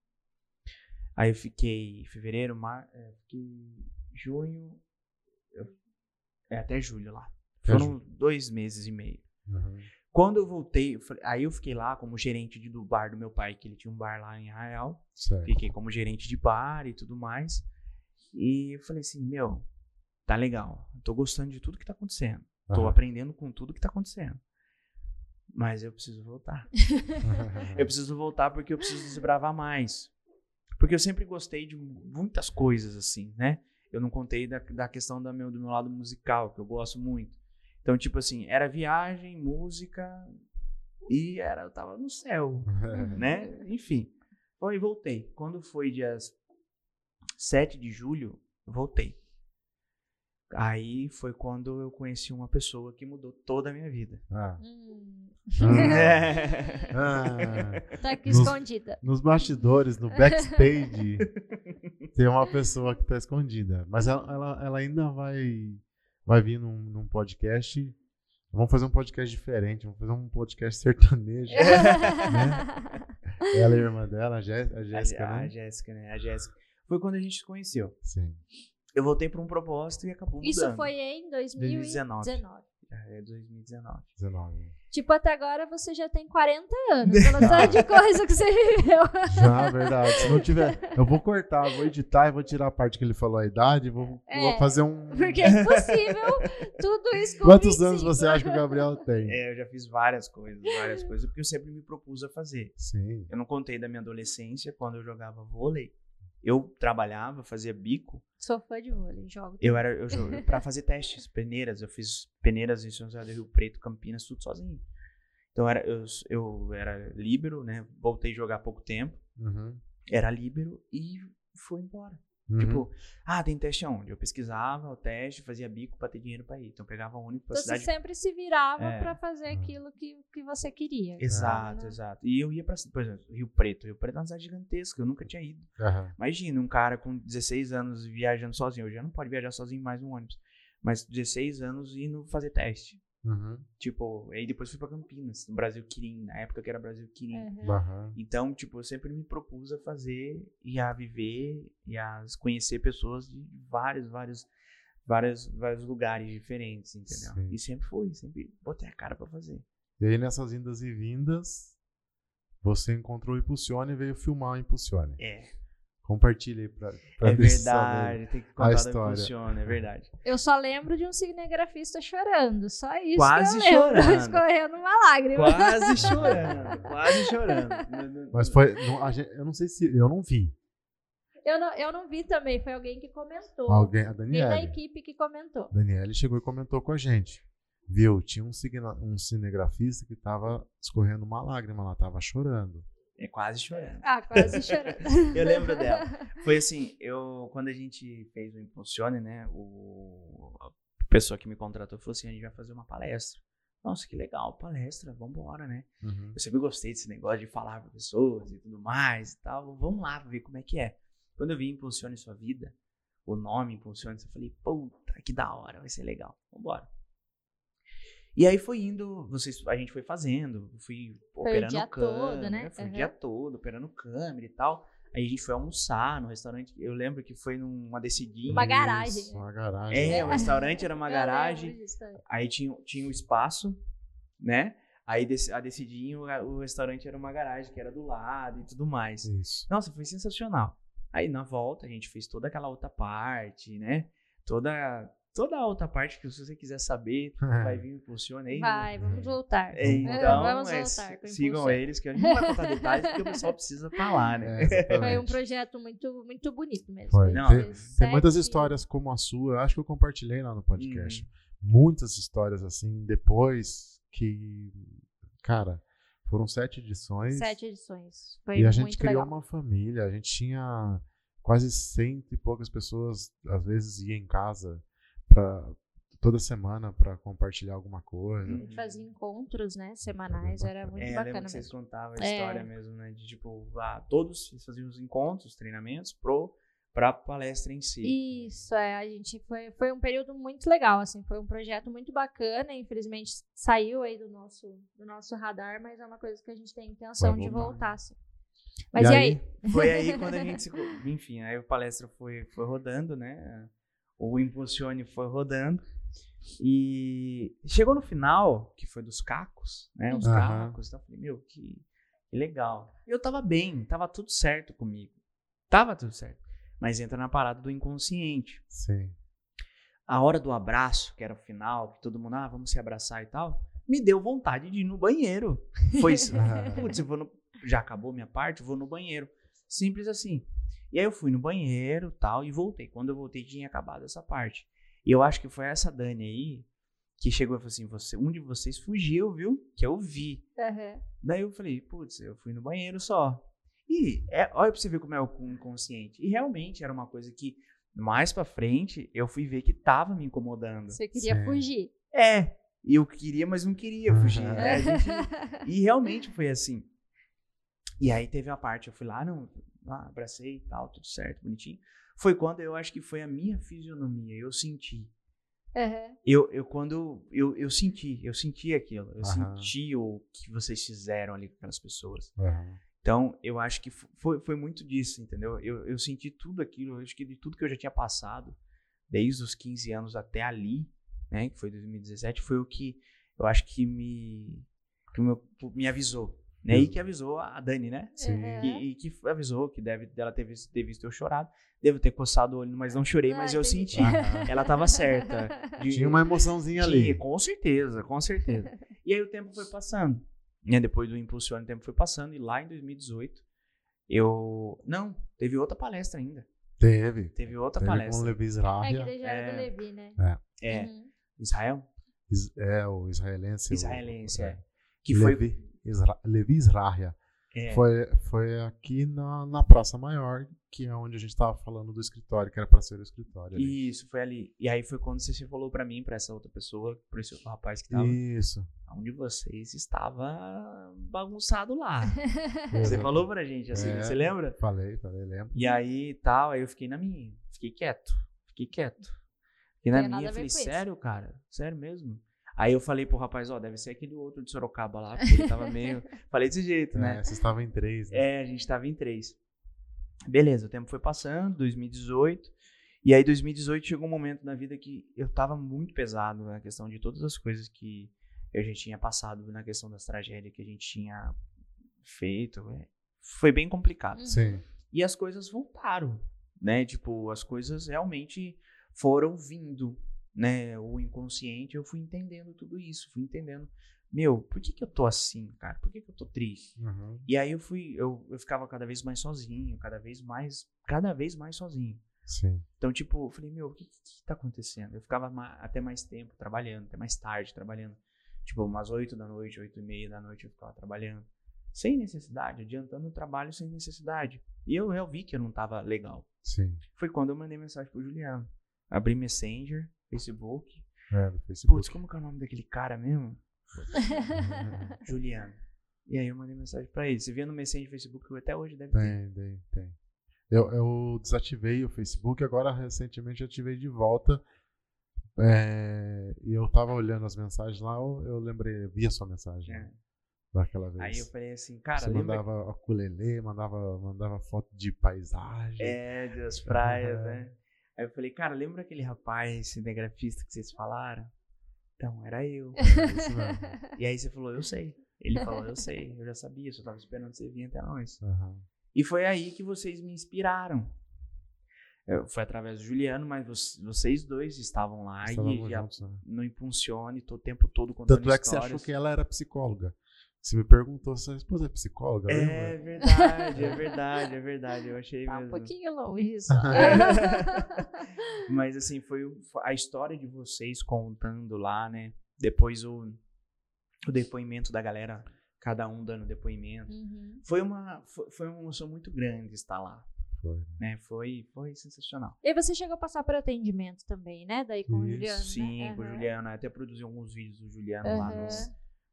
Aí eu fiquei fevereiro, mar, é, fiquei junho, eu- é até julho lá. Foram dois meses e meio. Uhum. Quando eu voltei, eu falei- aí eu fiquei lá como gerente de- do bar do meu pai, que ele tinha um bar lá em Arraial. Certo. Fiquei como gerente de bar e tudo mais. E eu falei assim, meu, tá legal. eu Tô gostando de tudo que tá acontecendo. Tô Aham. aprendendo com tudo que tá acontecendo. Mas eu preciso voltar. <laughs> Eu preciso voltar porque eu preciso desbravar mais. Porque eu sempre gostei de muitas coisas, assim, né? Eu não contei da, da questão da meu, do meu lado musical, que eu gosto muito. Então, tipo assim, era viagem, música e era, eu tava no céu, <laughs> né? Enfim. Foi, voltei. Quando foi dia 7 de julho, voltei. Aí foi quando eu conheci uma pessoa que mudou toda a minha vida. Ah. Hum, Ah. <laughs> <laughs> tá aqui Nos- escondida. Nos bastidores, no backstage, <laughs> tem uma pessoa que tá escondida. Mas ela, ela, ela ainda vai, vai vir num, num podcast. Vamos fazer um podcast diferente, vamos fazer um podcast sertanejo. ela e a irmã dela, a Jé- a A, Jéssica, a né? Jéssica, né? A Jéssica. Foi quando a gente se conheceu. Sim. Eu voltei para um propósito e acabou mudando. Isso foi em 2019. 2019. É 2019. 19. Tipo, até agora você já tem 40 anos, <laughs> pelo tanto de coisa que você viveu. Já, verdade. Se não tiver, eu vou cortar, vou editar e vou tirar a parte que ele falou a idade, vou, É, vou fazer um. Porque é <laughs> impossível tudo isso com Quantos 25. anos você acha que o Gabriel tem? É, eu já fiz várias coisas, várias coisas, porque eu sempre me propus a fazer. Sim. Eu não contei da minha adolescência, quando eu jogava vôlei. Eu trabalhava, fazia bico. Sou fã de vôlei, jogo. Eu era, eu para <laughs> fazer testes, peneiras, eu fiz peneiras em São José do Rio Preto, Campinas, tudo sozinho. Então era, eu, eu era líbero, né? Voltei a jogar há pouco tempo. Uhum. Era líbero e fui embora. Uhum. Tipo, ah, tem teste aonde? Eu pesquisava o teste, fazia bico pra ter dinheiro pra ir. Então eu pegava ônibus pra Então você cidade. sempre se virava É. pra fazer aquilo que, que você queria. Exato, né? exato. E eu ia pra, por exemplo, Rio Preto. Rio Preto é uma cidade gigantesca, eu nunca tinha ido. Aham. Imagina um cara com 16 anos viajando sozinho. Hoje já não pode viajar sozinho mais no ônibus. Mas 16 anos indo fazer teste. Uhum. Tipo, aí depois fui pra Campinas, no Brasil Quirim, na época que era Brasil Quirim. Uhum. Então, tipo, eu sempre me propus a fazer e a viver e a conhecer pessoas de vários, vários, vários, vários lugares diferentes, entendeu? Sim. E sempre fui, sempre botei a cara pra fazer. E aí, nessas indas e vindas, você encontrou o Impulsione e veio filmar o Impulsione. É, Compartilha aí pra, pra é verdade, tem que contar história. funciona, é verdade. Eu só lembro de um cinegrafista chorando. Só isso Quase que eu lembro. chorando. <laughs> Escorrendo uma lágrima. Quase <laughs> chorando, quase chorando. Mas foi. não, a gente- eu não sei se. Eu não vi. Eu não, eu não vi também, foi alguém que comentou. Alguém, a Alguém da Daniela. equipe que comentou. Daniele chegou e comentou com a gente. Viu? Tinha um, signa- um cinegrafista que tava escorrendo uma lágrima, ela tava chorando. É quase chorando. Ah, quase chorando. <laughs> Eu lembro dela. <laughs> Foi assim, eu quando a gente fez o Impulsione, né, o a pessoa que me contratou falou assim, a gente vai fazer uma palestra. Nossa, que legal, palestra, vambora, né? Uhum. Eu sempre gostei desse negócio de falar para pessoas e tudo mais e tal. Vamos lá ver como é que é. Quando eu vi Impulsione Sua Vida, o nome Impulsione, eu falei, puta, que da hora, vai ser legal. Vambora. E aí foi indo, vocês, a gente foi fazendo, fui Foi o operando dia câmera, todo, né? Foi o Uhum. dia todo, operando câmera e tal. Aí a gente foi almoçar no restaurante, eu lembro que foi numa descidinha. Uma garagem. Isso, uma garagem. É, <laughs> o restaurante era uma Eu garagem. Aí tinha, tinha um espaço, né? Aí a decidinho, o restaurante era uma garagem que era do lado e tudo mais. Isso. Nossa, foi sensacional. Aí na volta a gente fez toda aquela outra parte, né? Toda, toda a outra parte que se você quiser saber, <laughs> vai vir impulsiona aí. Vai, vamos voltar. É, Então, vamos é, voltar sigam eles, que a gente não vai contar detalhes, porque o pessoal precisa estar lá, né? É, Foi um projeto muito, muito bonito mesmo. Foi. Não, tem, tem muitas histórias como a sua, acho que eu compartilhei lá no podcast. Uhum. Muitas histórias assim, depois que. Cara, foram sete edições. Sete edições. Foi e a gente muito criou legal. uma família. A gente tinha quase cento e poucas pessoas, às vezes ia em casa pra, toda semana para compartilhar alguma coisa. A gente fazia encontros, né, semanais, era muito É, bacana que vocês mesmo. contavam a É. história mesmo, né? De tipo, ah, todos vocês faziam os encontros, treinamentos pro, pra palestra em si. Isso, é, a gente foi, foi um período muito legal, assim, foi um projeto muito bacana, infelizmente saiu aí do nosso, do nosso radar, mas é uma coisa que a gente tem intenção de voltar. voltar, sim. Mas e, aí? Foi aí quando a <laughs> gente se. Enfim, aí a palestra foi, foi rodando, né? O Impulsione foi rodando. E chegou no final, que foi dos cacos, né? Os Aham. cacos. Então eu falei, meu, que, legal. E eu tava bem, tava tudo certo comigo. Tava tudo certo. Mas entra na parada do inconsciente. Sim. A hora do abraço, que era o final, que todo mundo, ah, vamos se abraçar e tal, me deu vontade de ir no banheiro. Foi <laughs> isso. Putz, eu vou no... já acabou minha parte, vou no banheiro. Simples assim. E aí eu fui no banheiro tal, e voltei. Quando eu voltei, tinha acabado essa parte. E eu acho que foi essa Dani aí que chegou e falou assim: você, um de vocês fugiu, viu? Que eu vi. Aham. Daí eu falei, putz, eu fui no banheiro só. E é, olha pra você ver como é o inconsciente. E realmente era uma coisa que, mais pra frente, eu fui ver que tava me incomodando. Você queria Sim. fugir. É, e eu queria, mas não queria fugir. Aham. né? Gente- <laughs> e realmente foi assim. E aí teve a parte, eu fui lá, não, lá, abracei e tal, tudo certo, bonitinho. Foi quando eu acho que foi a minha fisionomia, eu senti. Aham. Eu, eu quando eu, eu senti, eu senti aquilo, eu Aham. senti o que vocês fizeram ali com aquelas pessoas. Aham. Então, eu acho que fo- foi, foi muito disso, entendeu? Eu, eu senti tudo aquilo, eu acho que de tudo que eu já tinha passado, desde os 15 anos até ali, né, que foi 2017, foi o que eu acho que me, que o meu- me avisou. Né? E que avisou a Dani, né? Sim. Aham. E, e que avisou que deve, dela ter visto, ter visto eu chorado. Devo ter coçado o olho, mas não chorei, mas Ah, eu senti. Ela tava certa. De- Tinha uma emoçãozinha tinha, ali. com certeza, com certeza. E aí o tempo foi passando. Né? Depois do Impulsione, o tempo foi passando. E lá em 2018, eu. Não, teve outra palestra ainda. Teve. Teve outra Teve com o palestra. Levi É que Israel. já era do É. Levi, né? É, Uhum. Israel? Is- É, o israelense. o- Israelense, é. Que foi. Levi, Isra, Levi Israel. é, Foi, foi aqui na, na Praça Maior, que é onde a gente estava falando do escritório, que era para ser o escritório. ali. Isso, foi ali. E aí foi quando você falou pra mim, pra essa outra pessoa, pra esse outro rapaz que tava. Isso. Onde vocês estava bagunçado lá. <laughs> Você falou pra gente assim, É. você lembra? Falei, falei, lembro. E aí tal, aí eu fiquei na minha. Fiquei quieto. Fiquei quieto. Fiquei na minha, falei, sério, cara? Sério mesmo? Aí eu falei pro rapaz, ó, deve ser aquele outro de Sorocaba lá, porque ele tava meio. <laughs> falei desse jeito, né? É, vocês estavam em três, né? É, a gente tava em três. Beleza, o tempo foi passando, 2018. E aí, 2018 chegou um momento na vida que eu tava muito pesado na questão de todas as coisas que eu já tinha passado, na questão das tragédias que a gente tinha feito. é. Foi bem complicado. Uhum. Sim. E as coisas voltaram, né? Tipo, as coisas realmente foram vindo, né? O inconsciente, eu fui entendendo tudo isso, fui entendendo. Meu, por que que eu tô assim, cara? Por que que eu tô triste? Uhum. E aí eu fui, eu, eu ficava cada vez mais sozinho, cada vez mais, cada vez mais sozinho. Sim. Então, tipo, eu falei, meu, o que, que, que tá acontecendo? Eu ficava ma- até mais tempo trabalhando, até mais tarde trabalhando. Tipo, umas 8 da noite, 8 e meia da noite eu ficava trabalhando. Sem necessidade, adiantando o trabalho sem necessidade. E eu, eu vi que eu não tava legal. Sim. Foi quando eu mandei mensagem pro Juliano. Abri Messenger, Facebook. É, no Facebook. Putz, como que é o nome daquele cara mesmo? <laughs> Juliano. E aí eu mandei mensagem pra ele. Você via no Messenger Facebook, até hoje deve ter. Tem, tem, tem. Eu, eu desativei o Facebook, agora recentemente ativei de volta. É, e eu tava olhando as mensagens lá, eu, eu lembrei, vi a sua mensagem É. né, daquela vez. Aí eu falei assim, cara, Você lembra mandava ukulele, mandava, mandava foto de paisagem. É, das praias, <laughs> É. né? Aí eu falei, cara, lembra aquele rapaz cinegrafista que vocês falaram? Então, era eu. <laughs> E aí você falou, eu sei. Ele falou, eu sei, eu já sabia, só tava esperando você vir até nós. Aham. E foi aí que vocês me inspiraram. Eu- foi através do Juliano, mas vo- vocês dois estavam lá Estávamos e já juntos, né? no Impulsione, tô o tempo todo contando Tanto é que você achou que ela era psicóloga. Você me perguntou se sua esposa é psicóloga, É lembra? verdade, é verdade, é verdade. Eu achei Tá um mesmo. pouquinho longe só. <laughs> Mas assim, foi a história de vocês contando lá, né? Depois o, o depoimento da galera, cada um dando depoimento. Uhum. Foi uma, foi, foi uma emoção muito grande estar lá, Foi. né? Foi, foi sensacional. E você chegou a passar por atendimento também, né? Daí com o Isso, Juliano. Sim, né? com o. Juliano. Até produzi alguns vídeos do Juliano lá no, Aham.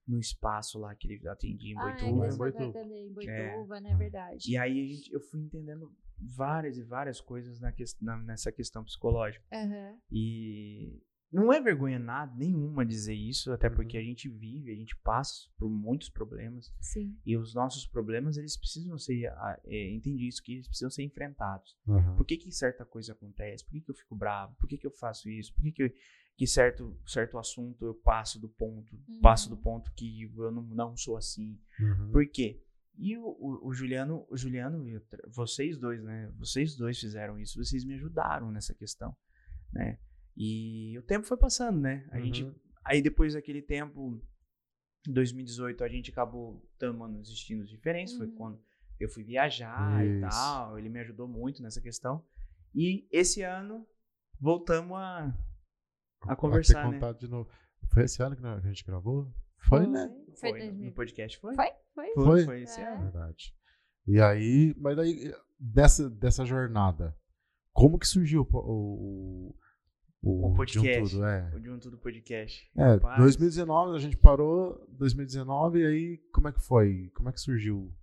No espaço lá que ele atendia em Ah, é que Boituva. Boituva. em É. Boituva, né? Verdade. E aí a gente, eu fui entendendo várias e várias coisas na, ques- na- nessa questão psicológica. Aham. E não é vergonha nada, nenhuma dizer isso, até porque Uhum. a gente vive, a gente passa por muitos problemas Sim. e os nossos problemas eles precisam ser, é, entendi isso, que eles precisam ser enfrentados. Aham. Por que, que certa coisa acontece? Por que, que eu fico bravo? Por que, que eu faço isso? Por que, que, eu- que certo, certo assunto eu passo do ponto, passo do Uhum. ponto que eu não, não sou assim? Uhum. Por quê? E o, o, o Juliano, o Juliano, e vocês dois, né? Vocês dois fizeram isso, vocês me ajudaram nessa questão, né? E o tempo foi passando, né? A gente, Uhum. aí depois daquele tempo, em 2018, a gente acabou tomando destinos diferentes. Foi Uhum. quando eu fui viajar e Isso. tal. Ele me ajudou muito nessa questão. E esse ano voltamos a, a conversar, ter né? contato de novo. Foi esse ano que a gente gravou? Foi, né? Foi, Foi, no- 2000. no podcast foi? Foi? Foi? Foi, Foi? foi esse É. ano. Verdade. E aí, mas daí, dessa, dessa jornada, como que surgiu o, o, O podcast. De um tudo, é. O de um tudo podcast. É, Rapaz, 2019 a gente parou, 2019, e aí como é que foi? Como é que surgiu?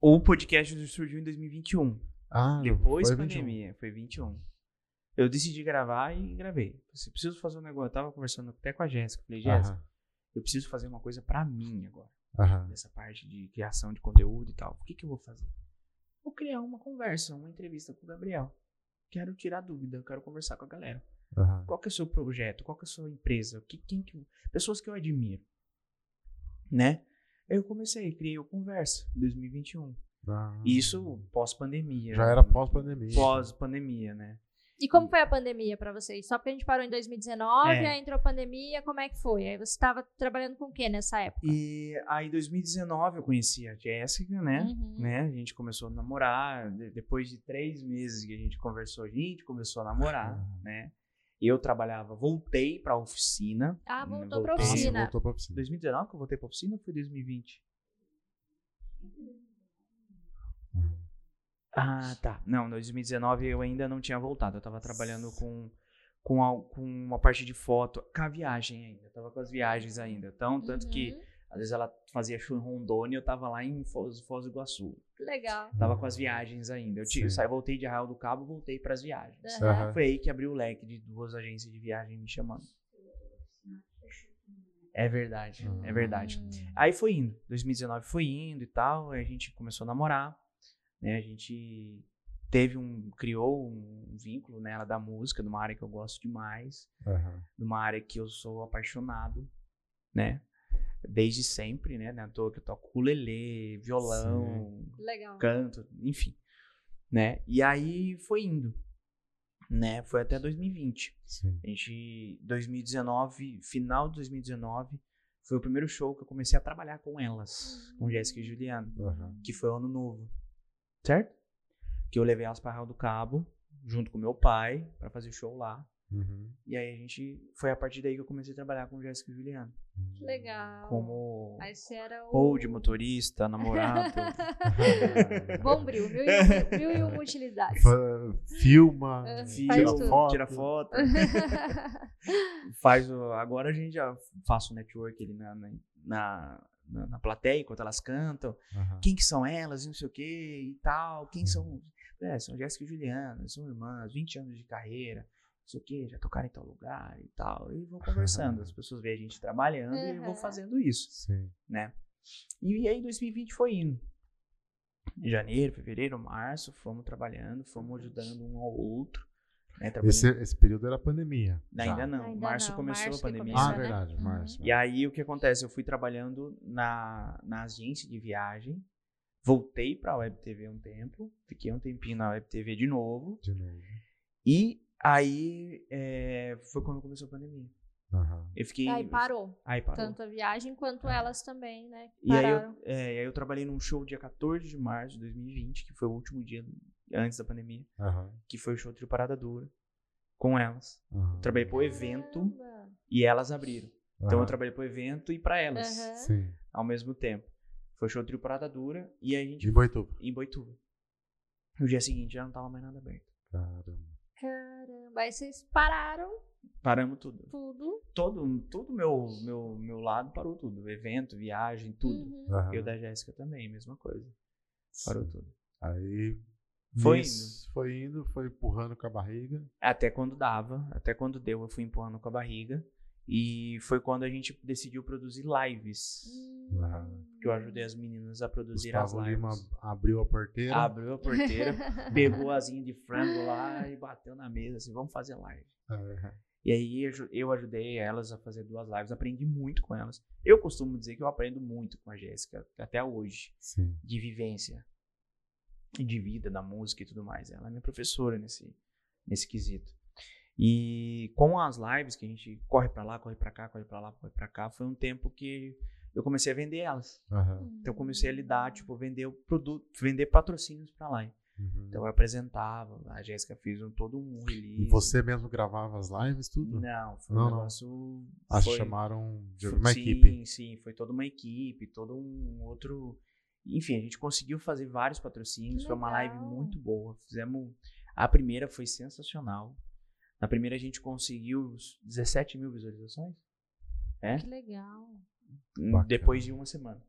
O podcast surgiu em 2021. Ah, Depois foi da 21. pandemia. Foi 21. Eu decidi gravar e gravei. Se preciso fazer um negócio. Eu tava conversando até com a Jéssica. Falei, Jéssica, Aham, eu preciso fazer uma coisa pra mim agora. aham, Dessa parte de criação de conteúdo e tal. O que, que eu vou fazer? Vou criar uma conversa, uma entrevista com o Gabriel. Quero tirar dúvida, eu quero conversar com a galera. aham. Qual que é o seu projeto? Qual que é a sua empresa? Que, quem que, pessoas que eu admiro. Né? Eu comecei, criei o Conversa em 2021. Ah, Isso pós-pandemia. Já era pós-pandemia. Pós-pandemia, né? E como foi a pandemia pra vocês? Só porque a gente parou em 2019, É. aí entrou a pandemia, como é que foi? Aí você estava trabalhando com o que nessa época? E aí em 2019 eu conheci a Jéssica, né? Uhum. né? A gente começou a namorar. de- depois de três meses que a gente conversou, a gente começou a namorar, Ah. né? Eu trabalhava, voltei pra oficina. Ah, né, voltou. Ah, você oficina. voltou pra oficina. 2019 que eu voltei pra oficina ou foi 2020? Ah, tá. Não, 2019 eu ainda não tinha voltado. Eu tava trabalhando com, com, al- com uma parte de foto, com a viagem ainda. Eu tava com as viagens ainda. Então, tanto que Uhum. às vezes ela fazia show em Rondônia, eu tava lá em Foz, Foz do Iguaçu. Legal. Tava com as viagens ainda. Eu, tive, saí, voltei de Arraial do Cabo, voltei pras viagens. Aham. Aham. Foi aí que abriu o leque de duas agências de viagem me chamando. É verdade, é verdade. Hum. Aí foi indo. 2019 foi indo e tal. Aí a gente começou a namorar. Né? A gente teve um. criou um vínculo nela da música, numa área que eu gosto demais. Aham. Numa área que eu sou apaixonado, né? Desde sempre, né? É à toa que eu toco ukulele, violão, Legal. canto, enfim. Né? E aí foi indo. Né? Foi até 2020. Sim. A gente, 2019, final de 2019, foi o primeiro show que eu comecei a trabalhar com elas, com Jéssica e Juliana, Aham. que foi o ano novo, certo? Que eu levei elas para Real do Cabo, junto com meu pai, para fazer show lá. Uhum. E aí a gente, foi a partir daí que eu comecei a trabalhar com Jéssica e Juliana, Que legal. como Aí você era o. hold, motorista, namorado. <laughs> Bombril, mil e, mil e uma utilidades. Filma, Filho, Faz tira foto. tira foto. <laughs> faz o, agora a gente já faz o network ali na, na, na, na- na plateia enquanto elas cantam. Aham. Quem que são elas, e não sei o que e tal. Quem são. É, são Jéssica e Juliana, são irmãs, 20 anos de carreira, não sei o que, já tocaram em tal lugar e tal. E vou conversando. As pessoas veem a gente trabalhando e eu vou Uhum. fazendo isso, Sim. né? E aí 2020 foi indo. Em janeiro, fevereiro, março, fomos trabalhando, fomos ajudando um ao outro. Né, Esse, esse período era pandemia. Ainda não. Ainda março não, começou março a pandemia. começou, Ah, né? verdade, Uhum. março. E aí o que acontece? Eu fui trabalhando na, na agência de viagem, voltei pra Web TV um tempo, fiquei um tempinho na Web TV de novo, De novo. e aí é, foi quando começou a pandemia. Aham. Eu fiquei. Aí parou. Aí parou. Tanto a viagem quanto elas também, né? E aí, eu, é, e aí eu trabalhei num show dia 14 de março de 2020, que foi o último dia antes da pandemia, Aham. que foi o show Trio Parada Dura, com elas. Aham. Trabalhei pro evento Caramba. e elas abriram. Então eu trabalhei pro evento e pra elas. Ao mesmo tempo. Foi show trio Parada Dura e a gente De Boituva. em Boituva. No dia seguinte já não tava mais nada aberto. Caramba. Caramba. Aí vocês pararam Paramos tudo. tudo. Todo, todo meu, meu, meu lado parou tudo. Evento, viagem, tudo. Uhum. Eu da Jéssica também, mesma coisa. Parou Sim. tudo. Aí. Foi nisso, Foi indo, foi empurrando com a barriga. Até quando dava, até quando deu, eu fui empurrando com a barriga. E foi quando a gente decidiu produzir lives. Hum. Aham. Que eu ajudei as meninas a produzir as Gustavo lives. Lima abriu a porteira. Abriu a porteira, <laughs> pegou a asinha de frango lá e bateu na mesa assim, vamos fazer live. E aí eu aju- eu ajudei elas a fazer duas lives, aprendi muito com elas. Eu costumo dizer que eu aprendo muito com a Jéssica, até hoje, Sim. de vivência, de vida, da música e tudo mais. Ela é minha professora nesse, nesse quesito. E com as lives que a gente corre pra lá, corre pra cá, corre pra lá, corre pra cá, foi um tempo que eu comecei a vender elas. Aham. Então eu comecei a lidar, tipo, vender o produto, vender patrocínios pra lá. Uhum. Então eu apresentava, a Jéssica fez um, todo um release. E você mesmo gravava as lives, tudo? Não, foi Não, um não. negócio. Ah, foi, chamaram de foi- uma sim, equipe. Sim, foi toda uma equipe, todo um outro. Enfim, a gente conseguiu fazer vários patrocínios. Foi uma live muito boa. Fizemos. A primeira foi sensacional. Na primeira a gente conseguiu os 17 mil visualizações. É? Que legal. Bacana. Depois de uma semana.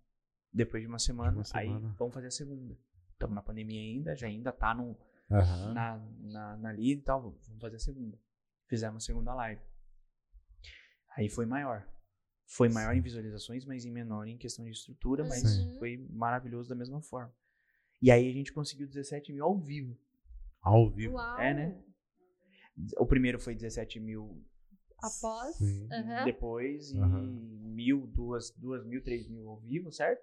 Depois de uma semana, uma aí semana. vamos fazer a segunda. Estamos na pandemia ainda, já ainda tá no, Aham. na, na, na lead e tal, vamos fazer a segunda. Fizemos a segunda live. Aí foi maior. Foi maior em visualizações, mas em menor em questão de estrutura, mas Sim. foi maravilhoso da mesma forma. E aí a gente conseguiu 17 mil ao vivo. Ao vivo. Uau. É, né? O primeiro foi 17 mil Após. Sim. Aham. depois, e Aham. mil, duas, duas mil, três mil ao vivo, certo?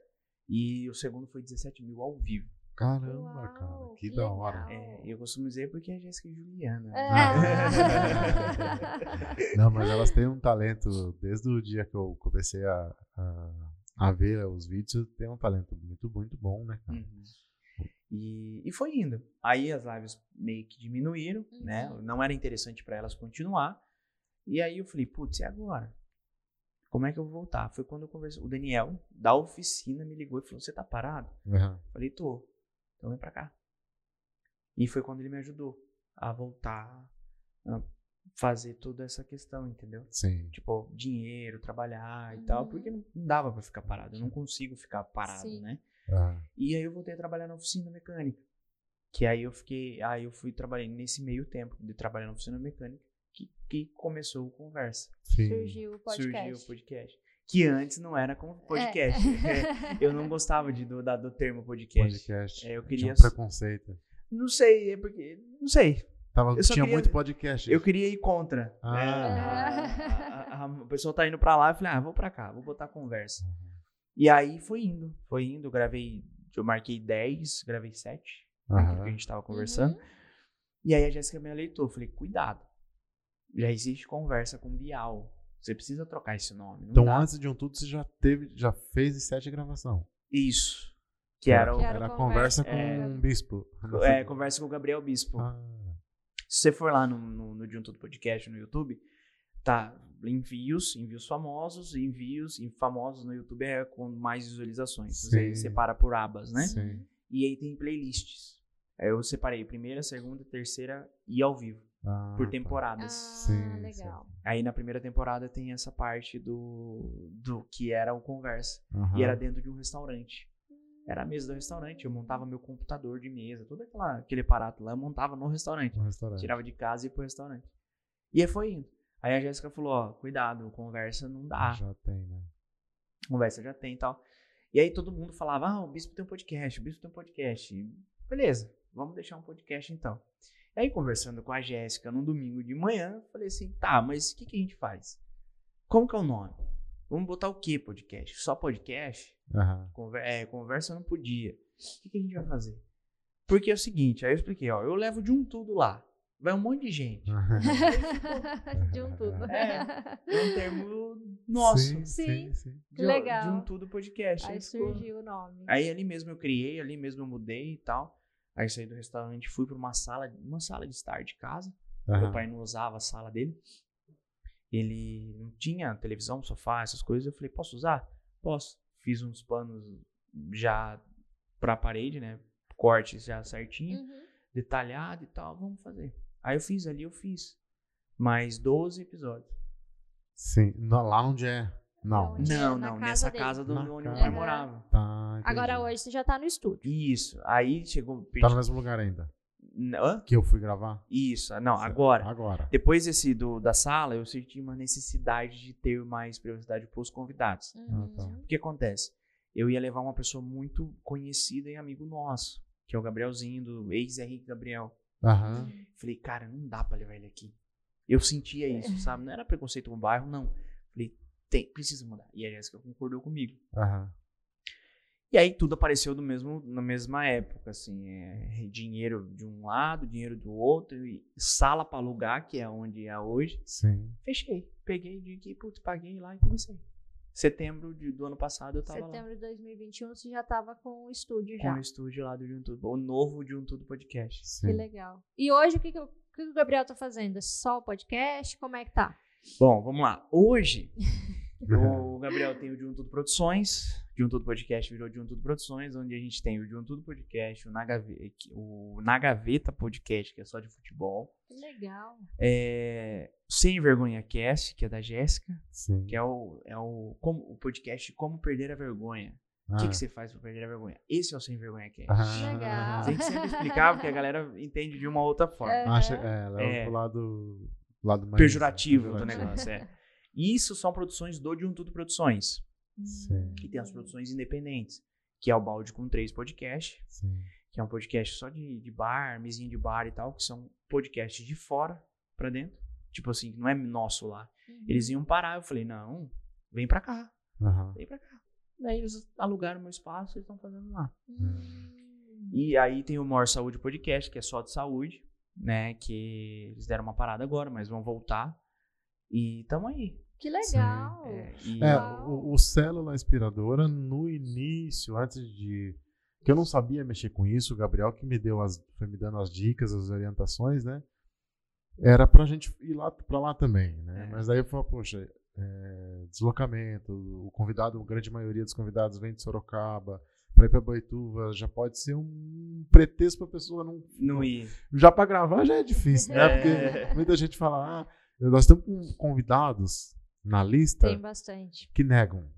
E o segundo foi 17 mil ao vivo. Caramba, Uau, cara. Que, que da hora. É, eu costumo dizer porque é Jéssica e Juliana. É. <laughs> Não, mas elas têm um talento, desde o dia que eu comecei a, a, a ver os vídeos, tem um talento muito, muito bom, né, cara? Uhum. E, e foi indo. Aí as lives meio que diminuíram, né? Uhum. Não era interessante para elas continuar. E aí eu falei, putz, e agora? Como é que eu vou voltar? Foi quando eu conversei. O Daniel, da oficina, me ligou e falou: Você tá parado? Uhum. Falei, tô. Então vem pra cá. E foi quando ele me ajudou a voltar a fazer toda essa questão, entendeu? Sim. Tipo, dinheiro, trabalhar e tal, Uhum. porque não dava pra ficar parado. Eu não consigo ficar parado, Sim. né? Uhum. E aí eu voltei a trabalhar na oficina mecânica. Que aí eu fiquei, aí eu fui trabalhando nesse meio tempo de trabalhar na oficina mecânica que, que começou o conversa. Sim. Surgiu o podcast. Surgiu o podcast. Que antes não era como podcast. É, <laughs> <laughs> eu não gostava de, do, da- do termo podcast. Podcast. É, eu Tinha queria. um preconceito. Não sei, é porque. Não sei. Tava, tinha queria- muito podcast. Eu queria ir contra. Ah. É, a, a- a- a pessoa tá indo pra lá, eu falei, ah, vou pra cá, vou botar conversa. Uhum. E aí foi indo, foi indo, gravei, eu marquei 10, gravei 7, Aham. porque a gente tava conversando. Uhum. E aí a Jéssica me aleitou, eu falei, cuidado, já existe conversa com Bial, você precisa trocar esse nome. não Então, dá. antes de um tudo, você já teve, já fez sete gravação. Isso, que era o, Que era Era conversa com É. um bispo. é, conversa com o Gabriel Bispo. Ah, Se você for lá no, no, no De Um Tudo Podcast no YouTube, tá envios, envios famosos, envios e famosos no YouTube é com mais visualizações. Você Sim. separa por abas, né? Sim. E aí tem playlists. Aí eu separei primeira, segunda, terceira e ao vivo, Ah, por tá. temporadas. Ah, Sim, legal. Aí na primeira temporada tem essa parte do, do que era o conversa. Aham. E era dentro de um restaurante. Era a mesa do restaurante. Eu montava meu computador de mesa, todo aquela, aquele aparato lá, eu montava no restaurante. Um restaurante. Tirava de casa e ia pro restaurante. E aí foi indo. Aí a Jéssica falou, ó, cuidado, conversa não dá. Já tem, né? Conversa já tem e tal. E aí todo mundo falava, ah, o Bispo tem um podcast, o Bispo tem um podcast. E, Beleza, vamos deixar um podcast então. E aí conversando com a Jéssica num domingo de manhã, eu falei assim, tá, mas o que, que a gente faz? Como que é o nome? Vamos botar o que podcast? Só podcast? Aham. Conver é, conversa não podia. O que, que a gente vai fazer? Porque é o seguinte, aí eu expliquei, ó, eu levo de um tudo lá. Vai um monte de gente. <laughs> de um tudo. É. É um termo nosso. Sim, sim, sim. De, Legal. de um tudo podcast. Aí Aí ficou- surgiu o nome. Aí ali mesmo eu criei, ali mesmo eu mudei e tal. Aí saí do restaurante, fui para uma sala, uma sala de estar de casa. Meu Aham. pai não usava a sala dele. Ele não tinha televisão, sofá, essas coisas. Eu falei, posso usar? Posso. Fiz uns panos já pra parede, né? Cortes já certinho, Uhum. detalhado e tal. Vamos fazer. Aí eu fiz ali, eu fiz. Mais 12 episódios. Sim. Não, lá onde é? Não. É? Não, Na não, casa nessa dele. casa do Na onde meu pai Aham. morava. Tá. Agora hoje você já tá no estúdio. Isso. Aí chegou. Tá no mesmo lugar ainda. Hã? Que eu fui gravar? Isso. Não, Certo. agora. Agora. Depois desse do, da sala, eu senti uma necessidade de ter mais privacidade para os convidados. Uhum. tá. O que acontece? Eu ia levar uma pessoa muito conhecida e amigo nosso, que é o Gabrielzinho, do ex-Henrique Gabriel. Aham. Falei, cara, não dá pra levar ele aqui. Eu sentia isso, sabe? Não era preconceito com o bairro, não. Tem, precisa mudar. E a Jéssica concordou comigo. Aham. E aí tudo apareceu no mesmo, na mesma época, assim, é, dinheiro de um lado, dinheiro do outro, e sala pra alugar, que é onde é hoje. Sim. Fechei. Peguei de aqui, putz, paguei lá e comecei. Setembro de- do ano passado eu tava lá. Setembro de 2021 você já tava com o estúdio Com já. o estúdio lá do De Um Tudo. O novo De Um Tudo Podcast. Que Sim. legal. E hoje o que, que, o o que que o Gabriel tá fazendo? Só o podcast? Como é que tá? Bom, vamos lá. Hoje, <laughs> o Gabriel tem o De Um Tudo Produções. De Um Tudo Podcast virou De Um Tudo Produções, onde a gente tem o De Um Tudo Podcast, o Na Gaveta, o Na Gaveta Podcast, que é só de futebol. Que legal. É, Sem Vergonha Cast, que é da Jéssica, Sim. que é o, é o, como, o podcast Como Perder a Vergonha. O Ah. que, que você faz pra perder a vergonha? Esse é o Sem Vergonha Cast. Ah. Legal. Tem que sempre explicar, porque a galera entende de uma outra forma. É. Acha, é, leva É. pro lado, lado mais Pejorativo do negócio, é. E Isso são produções do De Um Tudo Produções, Sim. que tem as produções independentes, que é o Balde com Três Podcast, Sim. que é um podcast só de, de bar, mesinha de bar e tal, que são podcasts de fora pra dentro. Tipo assim, não é nosso lá. Uhum. Eles iam parar, eu falei, não, vem pra cá, Aham. vem pra cá. Daí eles alugaram meu espaço e estão fazendo lá. Hum. E aí tem o Maior Saúde Podcast, que é só de saúde, né? Que eles deram uma parada agora, mas vão voltar. E tamo aí. Que legal. É, e- É, o, o Célula Inspiradora, no início, antes de. Que eu não sabia mexer com isso, o Gabriel que me deu as. Foi me dando as dicas, as orientações, né? era pra gente ir lá pra lá também, né? É. Mas daí eu falei, poxa, é, deslocamento, o convidado, a grande maioria dos convidados vem de Sorocaba, pra ir pra Boituva, já pode ser um pretexto pra pessoa não. Não ir. Já pra gravar já é difícil, né? É. Porque muita gente fala, ah, nós estamos com convidados na lista Tem bastante. que negam.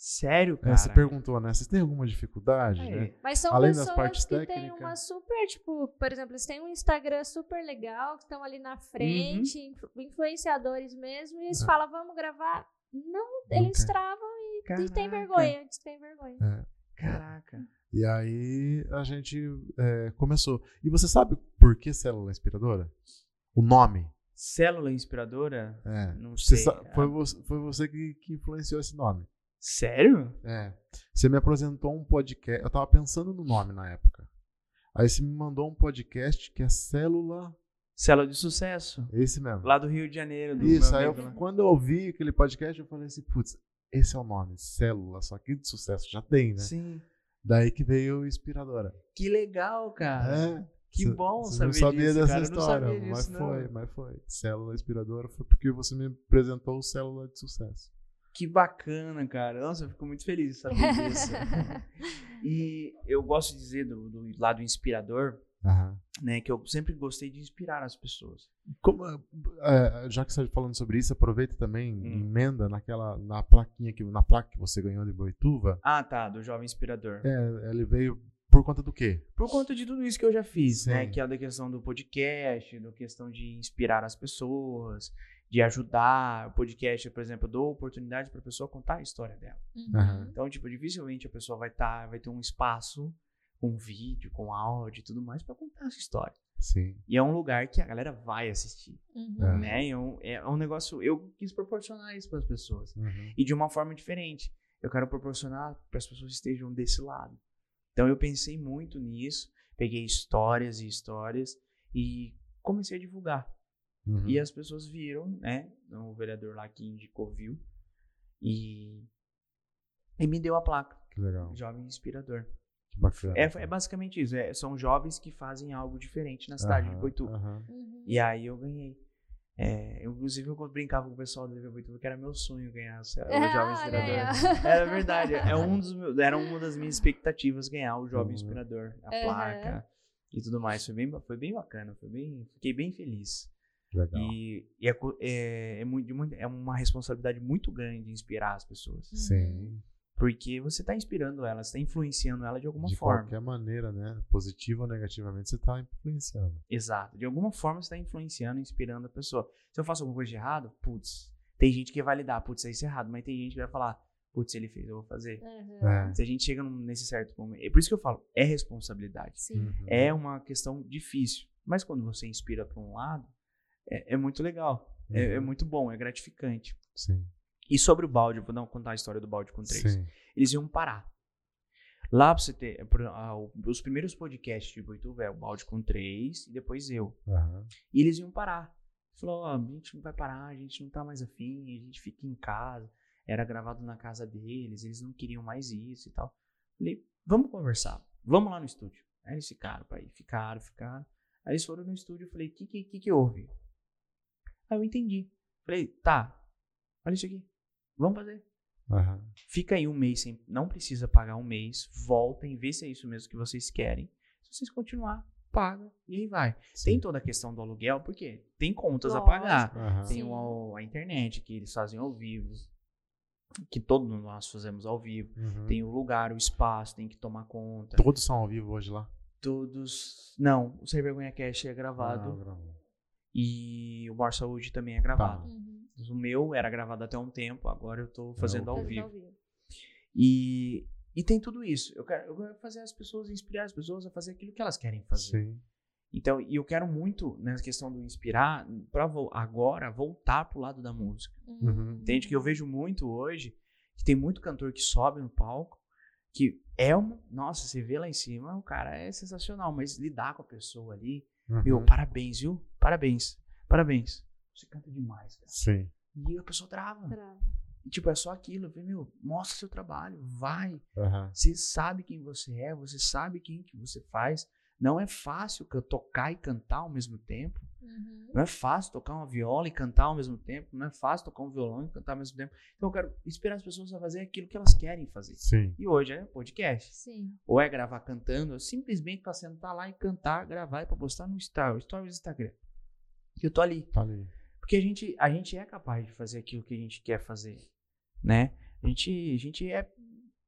Sério, É, cara? você perguntou, né? Vocês têm alguma dificuldade, É. né? Mas são Além das pessoas partes que têm técnicas. uma super, tipo, por exemplo, eles têm um Instagram super legal, que estão ali na frente, influ- influenciadores mesmo, e eles É. falam, vamos gravar. Não, eles travam e, e tem Caraca. vergonha, que tem vergonha. Caraca. E aí a gente é, começou. E você sabe por que célula inspiradora? O nome. Célula inspiradora? É. Não sei. sa- foi, Ah, você, foi você que, que influenciou esse nome. Sério? É. Você me apresentou um podcast. Eu tava pensando no nome na época. Aí você me mandou um podcast que é Célula. Célula de sucesso. Esse mesmo. Lá do Rio de Janeiro. Do Isso, aí eu- quando eu ouvi aquele podcast, eu falei assim, putz, esse é o nome, Célula, só que de sucesso já tem, né? Sim. Daí que veio o Inspiradora. Que legal, cara. É. Que Cê- bom cê saber não sabia disso, dessa cara. Eu não história, sabia mas disso, não. foi, mas foi. Célula Inspiradora foi porque você me apresentou o Célula de Sucesso. Que bacana, cara. Nossa, eu fico muito feliz de saber disso. <laughs> e eu gosto de dizer do, do lado inspirador, Aham. né? Que eu sempre gostei de inspirar as pessoas. Como, é, já que você está falando sobre isso, aproveita também, Hum. emenda naquela, na plaquinha que, na placa que você ganhou de Boituva. Ah, tá, do jovem inspirador. É, ele veio por conta do quê? Por conta de tudo isso que eu já fiz, né? Sim. Que é da questão do podcast, da questão de inspirar as pessoas, de ajudar. O podcast, por exemplo, eu dou oportunidade para a pessoa contar a história dela. Uhum. Então, tipo, dificilmente a pessoa vai estar, vai ter um espaço com vídeo, com áudio e tudo mais para contar essa história. Sim. E é um lugar que a galera vai assistir, Uhum. É. né? É um, é um negócio, eu quis proporcionar isso para as pessoas Uhum. e de uma forma diferente. Eu quero proporcionar para as pessoas que estejam desse lado. Então eu pensei muito nisso, peguei histórias e histórias e comecei a divulgar. Uhum. E as pessoas viram, né? O vereador lá que indicou viu e e me deu a placa, Que legal. jovem inspirador. Que bacana. É, é basicamente isso. é, são jovens que fazem algo diferente na cidade de Aham, Boituva. Uhum. E aí eu ganhei. É, eu, inclusive, eu brincava com o pessoal do TV Boituva que era meu sonho ganhar o Ah, Jovem Inspirador. Era verdade. É um dos meus, era uma das minhas expectativas ganhar o Jovem Uhum. Inspirador, a placa e tudo mais. Foi bem, foi bem bacana. Foi bem, fiquei bem feliz. Legal. E, e é, é, é, muito, de muito- é uma responsabilidade muito grande inspirar as pessoas. Sim. Porque você está inspirando elas, está influenciando ela de alguma de forma. qualquer maneira, né? Positiva ou negativamente, você está influenciando. Exato. De alguma forma você está influenciando, inspirando a pessoa. Se eu faço alguma coisa de errado, putz, tem gente que vai lidar, putz, isso é errado, mas tem gente que vai falar, putz, ele fez, eu vou fazer. Uhum. É. Se a gente chega nesse certo momento. É por isso que eu falo, é responsabilidade. Sim. Uhum. É uma questão difícil. Mas quando você inspira para um lado, é, é muito legal. É, é Uhum. muito bom, é gratificante. Sim. E sobre o balde, vou contar a história do balde com três. Sim. Eles iam parar. Lá pra você ter. por- ah, os primeiros podcasts de Boituva é o balde com três e depois eu. Aham. E eles iam parar. Falou, ó, a gente não vai parar, a gente não tá mais afim, a gente fica em casa. Era gravado na casa deles, eles não queriam mais isso e tal. Falei, vamos conversar, vamos lá no estúdio. Aí eles ficaram, pai, ficaram, ficaram. Aí eles foram no estúdio, eu falei, o que, que, que que houve? Aí eu entendi. Falei, tá, olha isso aqui, vamos fazer. Aham. Fica aí um mês, sem, não precisa pagar um mês, voltem, vê se é isso mesmo que vocês querem. Se vocês continuar, paga e aí vai. Tem Sim. toda a questão do aluguel, porque tem contas a Lógico. pagar. Aham. Tem o- a internet que eles fazem ao vivo, que todos nós fazemos ao vivo. Uhum. Tem o lugar, o espaço, tem que tomar conta. Todos são ao vivo hoje lá? Todos. Não, o Sem Vergonha Cash é Ah, gravado gravou. e o Mor Saúde também é gravado. Uhum. O meu era gravado até um tempo, agora eu tô fazendo ao Fazendo vivo. ao vivo. E, e tem tudo isso. Eu quero, eu quero fazer as pessoas, inspirar as pessoas a fazer aquilo que elas querem fazer. Sim. Então, e eu quero muito, nessa questão do inspirar, para agora voltar pro lado da música. Uhum. Entende? Que eu vejo muito hoje, que tem muito cantor que sobe no palco, que é uma. Nossa, você vê lá em cima, o cara é sensacional, mas lidar com a pessoa ali, Uhum. meu, parabéns, viu? Parabéns. Parabéns. Você canta demais, cara. Sim. E a pessoa trava. Trava. E, tipo, é só aquilo. Eu falei, meu, mostra seu trabalho, vai. Aham. Você sabe quem você é, você sabe quem que você faz. Não é fácil ca- tocar e cantar ao mesmo tempo. Uhum. Não é fácil tocar uma viola e cantar ao mesmo tempo. Não é fácil tocar um violão e cantar ao mesmo tempo. Então eu quero inspirar as pessoas a fazer aquilo que elas querem fazer. Sim. E hoje é podcast. Sim. Ou é gravar cantando, ou simplesmente para sentar lá e cantar, gravar e para postar no Stories, Stories Instagram. E eu tô ali. Tá ali. Porque a gente, a gente é capaz de fazer aquilo que a gente quer fazer, né? A gente, a gente é,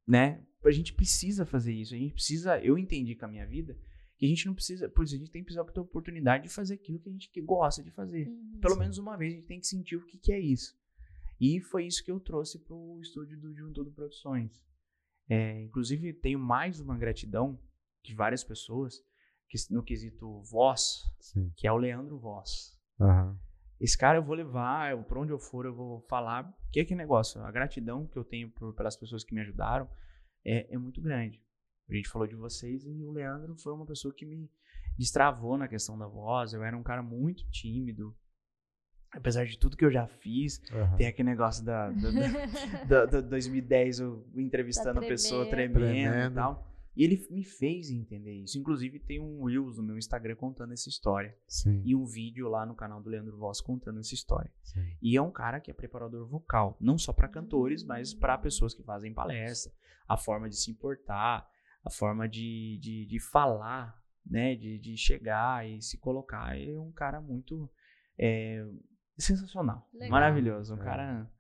né? A gente precisa fazer isso. A gente precisa. Eu entendi com a minha vida que a gente não precisa, pois a gente tem que precisar ter a oportunidade de fazer aquilo que a gente que gosta de fazer. Uhum, Pelo sim. menos uma vez a gente tem que sentir o que, que é isso. E foi isso que eu trouxe para o estúdio do Juntudo Produções. É, inclusive, tenho mais uma gratidão de várias pessoas que, no quesito voz, sim. que é o Leandro Voz. Uhum. Esse cara eu vou levar, eu, por onde eu for, eu vou falar. Que é que negócio? A gratidão que eu tenho por, pelas pessoas que me ajudaram é, é muito grande. A gente falou de vocês e o Leandro foi uma pessoa que me destravou na questão da voz. Eu era um cara muito tímido. Apesar de tudo que eu já fiz, uhum. tem aquele negócio da, da, da, <laughs> da 2010, eu entrevistando tá a pessoa tremendo, tremendo e tal. E ele me fez entender isso. Inclusive, tem um Reels no meu Instagram contando essa história. Sim. E um vídeo lá no canal do Leandro Voss contando essa história. Sim. E é um cara que é preparador vocal. Não só para cantores, mas para pessoas que fazem palestra. A forma de se importar, a forma de, de, de falar, né? De, de chegar e se colocar. Ele é um cara muito é, sensacional, Legal. maravilhoso, um é. cara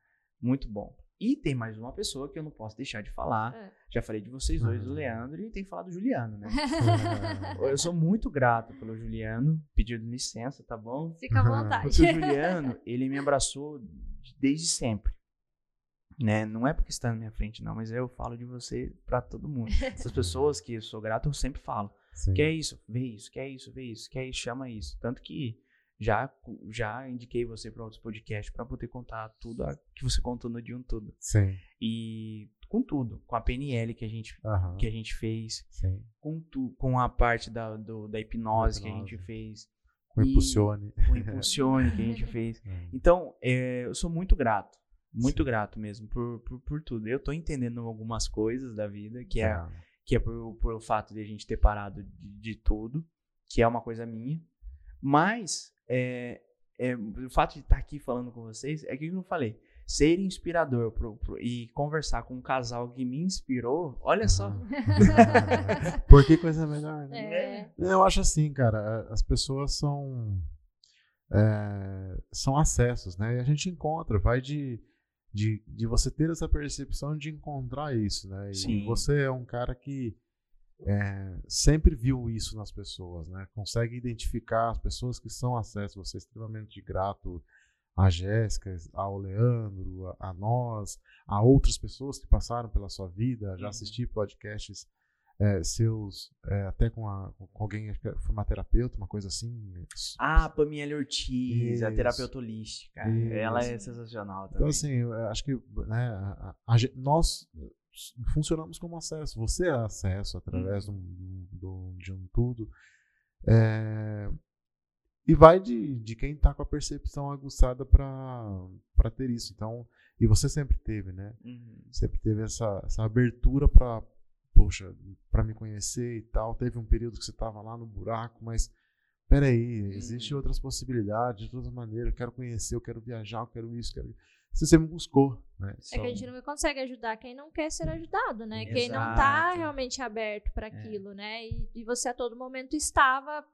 muito bom. E tem mais uma pessoa que eu não posso deixar de falar. É. Já falei de vocês dois, do Leandro, e tem falado do Juliano, né? <laughs> eu sou muito grato pelo Juliano, pedindo licença, tá bom? Fica à vontade. Porque o Juliano, ele me abraçou desde sempre né? Não é porque está na minha frente, não, mas eu falo de você para todo mundo. <laughs> Essas pessoas que eu sou grato, eu sempre falo. Sim. Quer isso? Vê isso, quer isso, vê isso, quer isso, chama isso. Tanto que já já indiquei você para outros podcasts para poder contar tudo a, que você contou no dia um tudo. Sim. E com tudo, com a PNL que a gente uhum. que a gente fez, Sim. com tu, com a parte da, do, da hipnose, hipnose, que a gente fez. Com o impulsione. Com o impulsione que a gente <laughs> fez. É. Então, é, eu sou muito grato muito Sim. grato mesmo por, por, por, tudo. Eu tô entendendo algumas coisas da vida, que é, é. Que é por, pelo fato de a gente ter parado de, de tudo, que é uma coisa minha. Mas é, é, o fato de estar aqui falando com vocês é que eu falei. Ser inspirador pro, pro, e conversar com um casal que me inspirou, olha só. <laughs> por que coisa melhor, né? É. Eu acho assim, cara, as pessoas são. É, são acessos, né? E a gente encontra, vai de de, de você ter essa percepção de encontrar isso, né? E Sim. você é um cara que é, sempre viu isso nas pessoas, né? Consegue identificar as pessoas que são acesso. Você é extremamente grato a Jéssica, ao Leandro, a, a, nós, a outras pessoas que passaram pela sua vida. Já uhum. assisti podcasts é, seus, é, até com, a, com alguém, que foi uma terapeuta, uma coisa assim. Ah, Pamiela Ortiz, Isso. a terapeuta holística. Isso. Ela é sensacional então, também. Então, assim, acho que né, a, nós funcionamos como acesso. Você é acesso através hum. do, de um tudo. É, e vai de, de quem está com a percepção aguçada para ter isso. Então, e você sempre teve, né? Uhum. Sempre teve essa, essa abertura para poxa, para me conhecer e tal, teve um período que você estava lá no buraco, mas peraí, existem uhum. outras possibilidades, de todas maneiras, eu quero conhecer, eu quero viajar, eu quero isso, quero você sempre buscou, né? É que a gente não consegue ajudar quem não quer ser ajudado, né? Exato. Quem não está realmente aberto para é. aquilo, é. né? E, e, você a todo momento estava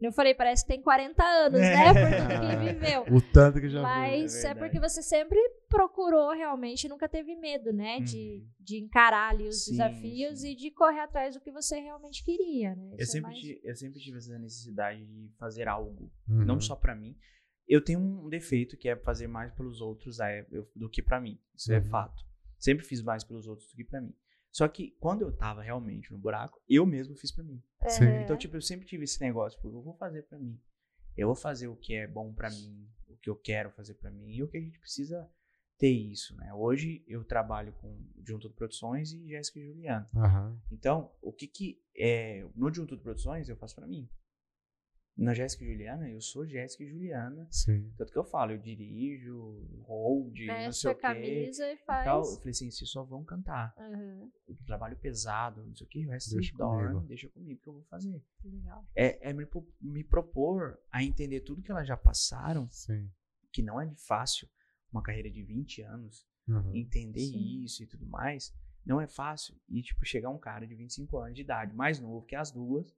eu falei, parece que tem 40 anos, né? é. né? Por tudo que ele viveu. <laughs> O tanto que já Mas é, é, porque você sempre procurou realmente, nunca teve medo, né? Uhum. De, de encarar ali os sim, desafios sim. e de correr atrás do que você realmente queria, né? Eu sempre, é mais... tive, eu sempre tive essa necessidade de fazer algo, uhum. não só para mim. Eu tenho um defeito que é fazer mais pelos outros é, do que para mim. Isso é uhum. é fato. Sempre fiz mais pelos outros do que para mim. Só que quando eu tava realmente no buraco, eu mesmo fiz para mim. Então, tipo, eu sempre tive esse negócio, porque eu vou fazer para mim. Eu vou fazer o que é bom para mim, o que eu quero fazer para mim e o que a gente precisa ter isso, né? Hoje eu trabalho com Junto de Produções e Jéssica e Juliano. Uhum. Então, o que que é no Junto de Produções eu faço para mim? Na Jéssica e Juliana, eu sou Jéssica e Juliana. Sim. Tanto que eu falo, eu dirijo, hold, não sei a o quê. camisa e e faz. tal. Eu falei assim, vocês só vão cantar. Aham, Trabalho pesado, não sei o que, o resto Deixa vocês dormem, comigo. deixa comigo que eu vou fazer. legal. É, é me, me propor a entender tudo que elas já passaram, Sim. que não é de fácil, uma carreira de 20 anos, Uhum. entender Sim. isso e tudo mais, não é fácil. E, tipo, chegar um cara de 25 anos de idade, mais novo que as duas,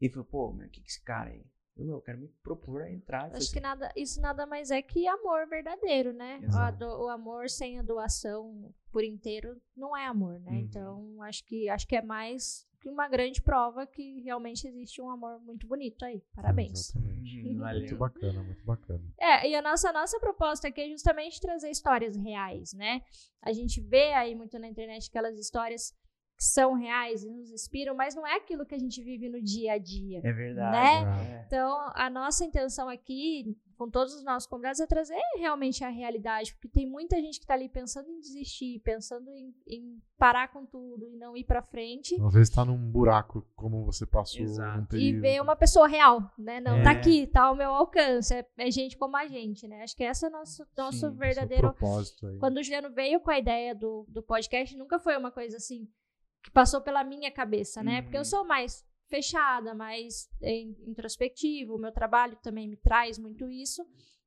e falar, pô, meu, o que que esse cara aí? Eu, eu quero me propor a entrar. Acho que assim, nada, isso nada mais é que amor verdadeiro, né? O, o amor sem a doação por inteiro não é amor, né? Uhum. Então, acho que, acho que é mais que uma grande prova que realmente existe um amor muito bonito aí. Parabéns. Exatamente. "Hum, <laughs> valeu. Muito bacana, muito bacana. É, e a nossa, nossa proposta aqui é justamente trazer histórias reais, né? A gente vê aí muito na internet aquelas histórias que são reais e nos inspiram, mas não é aquilo que a gente vive no dia a dia. É verdade. Né? é. Então, a nossa intenção aqui, com todos os nossos convidados, é trazer realmente a realidade, porque tem muita gente que tá ali pensando em desistir, pensando em, em parar com tudo e não ir pra frente. Às vezes tá num buraco como você passou Exato. E ver uma pessoa real, né? Não, É. tá aqui, tá ao meu alcance. É, é gente como a gente, né? Acho que esse é o nosso, nosso Sim, Seu verdadeiro. propósito aí. Quando o Juliano veio com a ideia do, do podcast, nunca foi uma coisa assim que passou pela minha cabeça, né? Porque eu Uhum. sou mais fechada, mais in- introspectiva, o meu trabalho também me traz muito isso.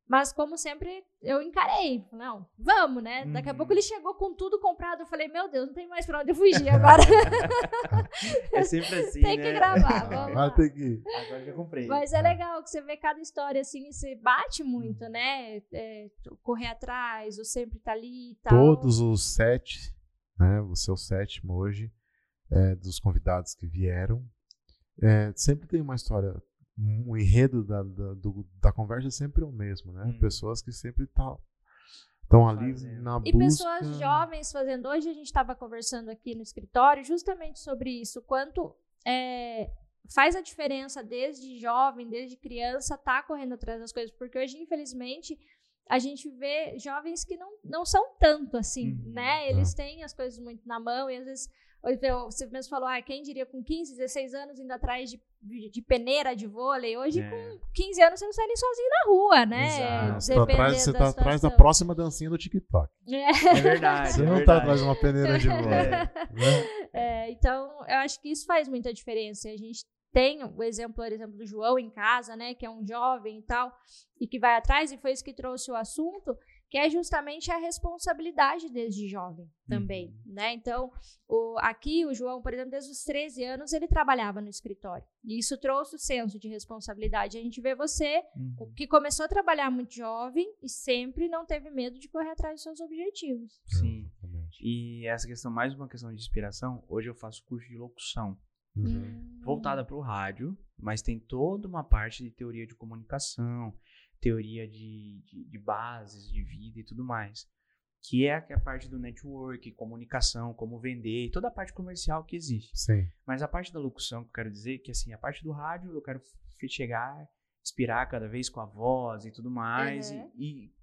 Mas, como sempre, eu encarei. Não, vamos, né? Daqui a Uhum. pouco ele chegou com tudo comprado. Eu falei, meu Deus, não tem mais pra onde eu fugir agora. <laughs> É sempre assim, tem né? que gravar, vamos lá. ter que. Agora já comprei. Mas é legal que você vê cada história assim e você bate muito, né? É, correr atrás, o sempre tá ali e tal. Todos os sete, né? O seu sétimo hoje, é, dos convidados que vieram, é, sempre tem uma história. O enredo da, da, do- da conversa é sempre o mesmo, né? Hum. Pessoas que sempre estão ali Fazendo. na E busca. pessoas jovens fazendo. Hoje a gente estava conversando aqui no escritório justamente sobre isso. Quanto é, faz a diferença desde jovem, desde criança, tá correndo atrás das coisas. Porque hoje, infelizmente, a gente vê jovens que não, não são tanto assim, Uhum. né? Eles têm as coisas muito na mão e às vezes. Você mesmo falou, ah, quem diria com 15, 16 anos indo atrás de, de, de peneira de vôlei? Hoje, É. com 15 anos, você não sai nem sozinho na rua, né? Exato. Você tá atrás, você tá atrás da próxima dancinha do TikTok. É verdade. Você é não tá verdade. atrás de uma peneira de vôlei. É. né? É, então, eu acho que isso faz muita diferença. A gente tem o exemplo, por exemplo, do João em casa, né, que é um jovem e tal, e que vai atrás, e foi isso que trouxe o assunto, que é justamente a responsabilidade desde jovem também, né? Então, o, aqui o João, por exemplo, desde os 13 anos, ele trabalhava no escritório. E isso trouxe o senso de responsabilidade. A gente vê você Uhum. que começou a trabalhar muito jovem e sempre não teve medo de correr atrás dos seus objetivos. Sim. Exatamente. E essa questão, mais uma questão de inspiração, hoje eu faço curso de locução, Uhum. Hum. voltada para o rádio, mas tem toda uma parte de teoria de comunicação, teoria de, de, de bases de vida e tudo mais. Que é a, que é a parte do network, comunicação, como vender, toda a parte comercial que existe. Sim. Mas a parte da locução que eu quero dizer, que assim, a parte do rádio eu quero chegar, inspirar cada vez com a voz e tudo mais, Uhum. e, e